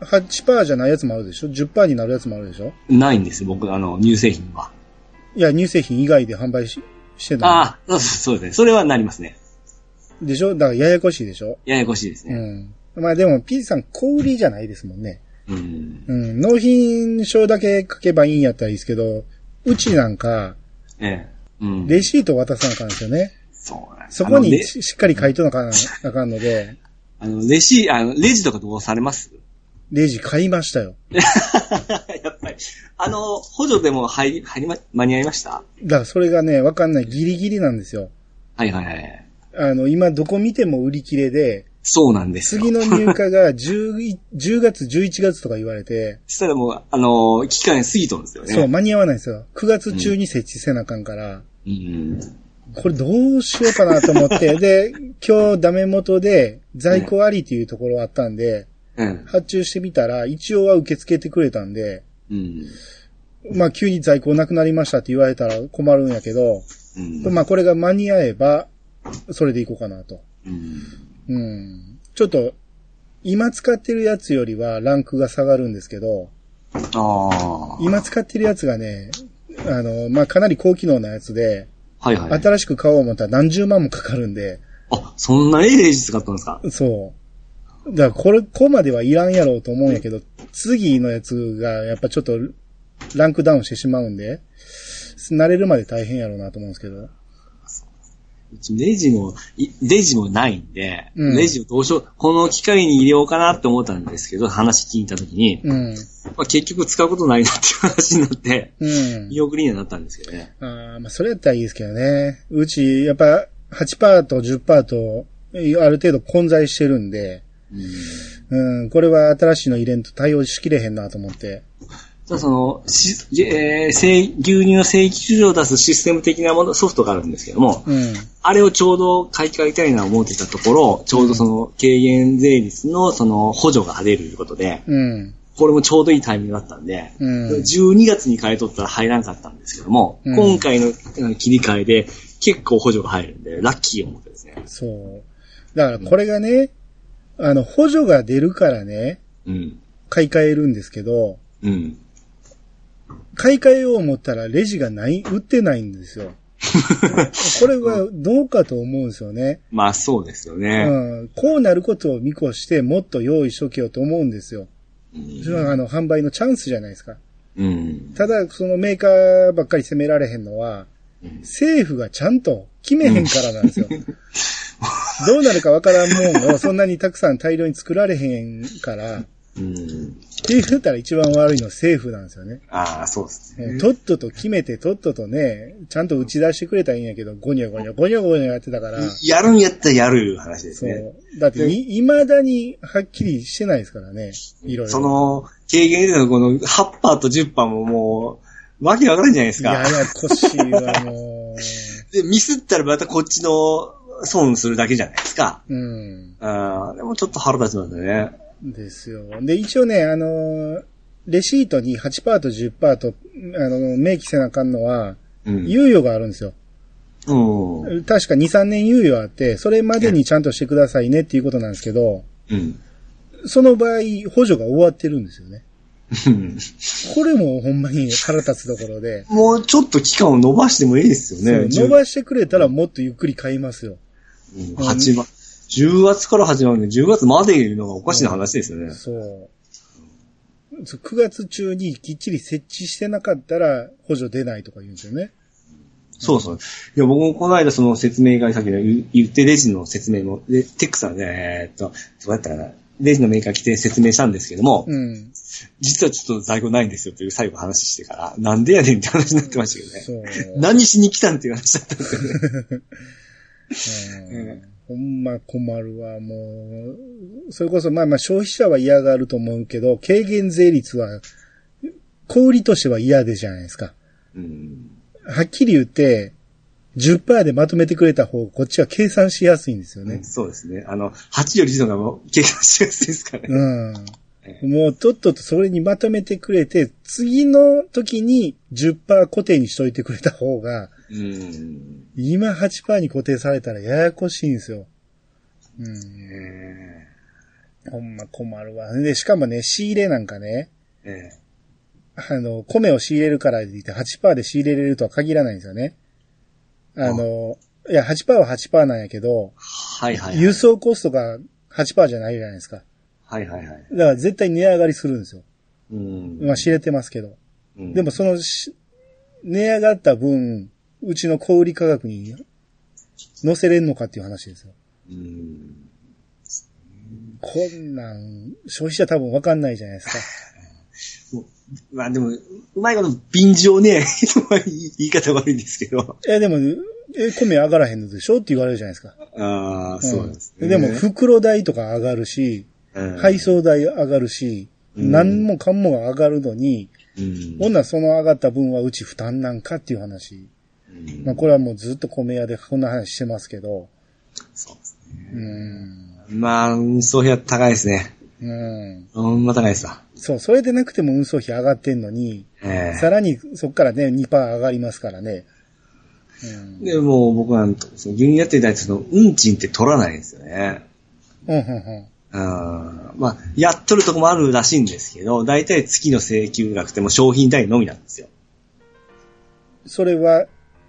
8%じゃないやつもあるでしょ ?10% になるやつもあるでしょ？ないんですよ、僕、あの、乳製品は。いや、乳製品以外で販売ししてたああ、そうそうですね。それはなりますね。でしょ？だからややこしいでしょ？ややこしいですうね。ん。まあでも、ピーさん小売りじゃないですもんね。うん。うん。納品書だけ書けばいいんやったらいいですけど、うちなんか、ええ。うん。レシート渡さなあかんですよね。そうなんそこにししっかり書いとなあかんあかんので、あの、レシあの、レジとかどうされます？レジ買いましたよ。やっぱり。あの、補助でも入り、入りま、間に合いました？だからそれがね、わかんない。ギリギリなんですよ。はいはいはい。あの、今どこ見ても売り切れで、そうなんですよ。次の入荷が10 10月、11月とか言われて、そしたらもう、あの、期間過ぎとるんですよね。そう、間に合わないんですよ。9月中に設置せなあかんから、うん。これどうしようかなと思って、で、今日ダメ元で在庫ありっていうところあったんで、うん。発注してみたら、一応は受け付けてくれたんで、うん。まあ急に在庫なくなりましたって言われたら困るんやけど、うん。まあこれが間に合えば、それでいこうかなと。うん。うん。ちょっと、今使ってるやつよりはランクが下がるんですけど、ああ。今使ってるやつがね、あの、まあかなり高機能なやつで、はいはい。新しく買おう思ったら何十万もかかるんで、あ、そんなええレジ使ったんですか？そだからこれ、こまではいらんやろうと思うんやけど、次のやつがやっぱちょっとランクダウンしてしまうんで、慣れるまで大変やろうなと思うんですけど。うちレジも、いレジもないんで、うんレジをどうしよう、この機械に入れようかなって思ったんですけど、話聞いたときに、うん。まあ、結局使うことないなっていう話になって、うん。見送りにはなったんですけどね。あーまあ、それやったらいいですけどね。うち、やっぱ、8%と10%と、ある程度混在してるんで、うん、これは新しいの入れんと対応しきれへんなと思って。その、しえー生牛乳の正規市場を出すシステム的なもの、ソフトがあるんですけども、うん。あれをちょうど買い替えたいな思ってたところ、ちょうどその軽減税率のその補助が出るということで、うん。これもちょうどいいタイミングだったんで、うん。12月に買い取ったら入らなかったんですけども、うん今回のうん切り替えで結構補助が入るんで、ラッキーを思ってですね。そう。だからこれがね、あの、補助が出るからね、うん。買い替えるんですけど、うん。買い替えよう思ったらレジがない、売ってないんですよ。これはどうかと思うんですよね。まあそうですよね。うん。こうなることを見越してもっと用意しとけよと思うんですよ。それはあの、販売のチャンスじゃないですか。うん。ただ、そのメーカーばっかり責められへんのは、政府がちゃんと決めへんからなんですよ。どうなるかわからんもんをそんなにたくさん大量に作られへんから、うん。って言ったら一番悪いのは政府なんですよね。ああ、そうですね。とっとと決めて、とっととね、ちゃんと打ち出してくれたらいいんやけど、ゴニョゴニョ、ゴニョゴニョやってたから、やるんやったらやるいう話ですそね。う。だってい、未だにはっきりしてないですからね。いろいろ。その、軽減税のこの8パーと10パーももう、わけわからんじゃないですか。ややこしいわ、もで、ミスったらまたこっちの損するだけじゃないですか。う。うん。ああ、でもちょっと腹立ちますね。ですよ。で、一応ね、あのーレシートに8%と10%と、あの、明記せなあかんのは、うん。猶予があるんですよ。うん。確か2、3年猶予あって、それまでにちゃんとしてくださいねっていうことなんですけど、うん。その場合、補助が終わってるんですよね。うんこれもほんまに腹立つところで、もうちょっと期間を伸ばしてもいいですよね。伸ばしてくれたらもっとゆっくり買いますよ。うん8万。10月から始まるんで、10月までいるのがおかしな話ですよね。そう。そう9月中にきっちり設置してなかったら補助出ないとか言うんですよね。そうそう。いや、僕もこの間その説明会先の言言ってレジの説明も、で、テックさんで、えーっと、どうやったかな。レジのメーカー来て説明したんですけども、うん。実はちょっと在庫ないんですよという最後話してから、なんでやねんって話になってましたけどね。何しに来たんっていう話だったんですよね。うんほんま困るわ、もう。それこそ、まあまあ消費者は嫌がると思うけど、軽減税率は、小売りとしては嫌でじゃないですか。うん。はっきり言って、10%でまとめてくれた方、こっちは計算しやすいんですよね。そうですね。あの、8より1のがもう計算しやすいですからね。うん。もう、とっととそれにまとめてくれて、次の時に10%固定にしといてくれた方が、うん。今8%に固定されたらややこしいんですよ。うん。えほんま困るわ。で、しかもね、仕入れなんかね、ええあの、米を仕入れるからって言って8%で仕入れれるとは限らないんですよね。あの、いや、8%は8%なんやけど、はいはいはい。輸送コストが8%じゃないじゃないですか。はいはいはい。だから絶対値上がりするんですよ。うん。まあ知れてますけど。うんでもそのし、値上がった分、うちの小売価格に乗せれんのかっていう話ですよ。うん。こんなん、消費者多分わかんないじゃないですか。まあでも、うまいこと便乗ね、言い方悪いんですけど。え、でも、え、米上がらへんのでしょって言われるじゃないですか。ああ、そうですね。んでも、袋代とか上がるし、うん配送代上がるし、うん何もかんもが上がるのに、うんならその上がった分はうち負担なんかっていう話。うんまあこれはもうずっと米屋でこんな話してますけど、そうですうね。ん。まあ、運送費は高いですね。うん。ほんま高いですわ。そう、それでなくても運送費上がってんのに、ええさらにそっからね、2%上がりますからね。うん。で、もう僕は、その牛乳やっていただいて、その、運賃って取らないんですよね。うん、うん、うん。あまあ、やっとるとこもあるらしいんですけど、大体月の請求額ってもう商品代のみなんですよ。それは、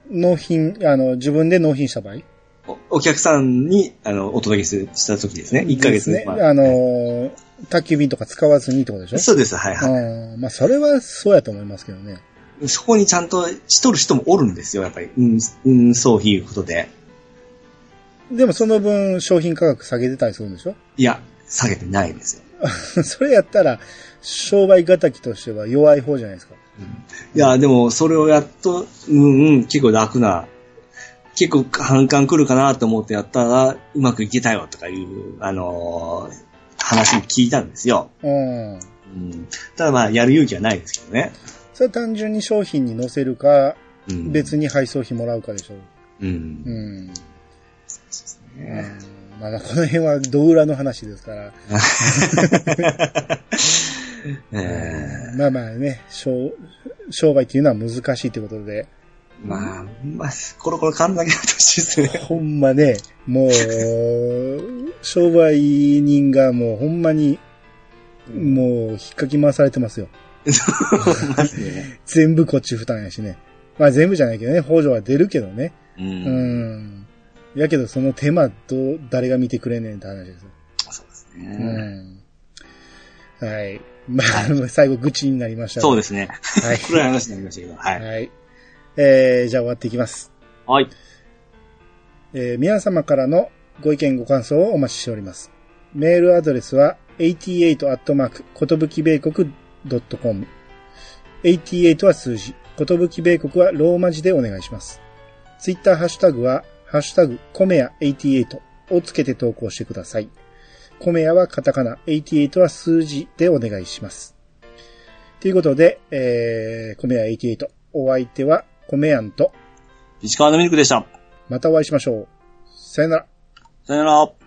納品、あの、自分で納品した場合？おお客さんに、あの、お届けすした時ですね。1ヶ月ね。まあのー、宅急便とか使わずにってことでしょ？そうです、はいはい。うんまあ、それはそうやと思いますけどね。そこにちゃんとしとる人もおるんですよ、やっぱり。うん、うん、そういうことで。でもその分商品価格下げてたりするんでしょ？いや、下げてないんですよ。それやったら、商売敵としては弱い方じゃないですか。いや、でも、それをやっと、うんうん、結構楽な、結構反感来るかなと思ってやったら、うまくいけたよとかいう、あのー話も聞いたんですよ。うん。うん。ただまあ、やる勇気はないですけどね。それは単純に商品に載せるか、うん。別に配送費もらうかでしょ。う。うんん。ねうんまあまあ、この辺はド裏の話ですから。えまあまあね、商、商売っていうのは難しいってことで、ーまあ、まあ、コロコロ勘だけやってほしいですね。ほんまね、もう、商売人がもうほんまに、もう引っかき回されてますよ。全部こっち負担やしね。まあ全部じゃないけどね、補助は出るけどね。う。うんん。やけどその手間どう、誰が見てくれんねんって話ですよ。そうですうね。ん。はい。まあ、最後愚痴になりましたがそうですね。はい。暗い話になりましたけど。はい。はい。えー、じゃあ終わっていきます。はい。えー皆様からのご意見ご感想をお待ちしております。メールアドレスは88ことぶき米国 .com。88は数字。ことぶき米国はローマ字でお願いします。ツイッターハッシュタグは、ハッシュタグ、コメヤ88をつけて投稿してください。コメヤはカタカナ、88は数字でお願いします。ということで、えー、コメヤ88。お相手は、コメヤンと、石川のミルクでした。またお会いしましょう。さよなら。さよなら。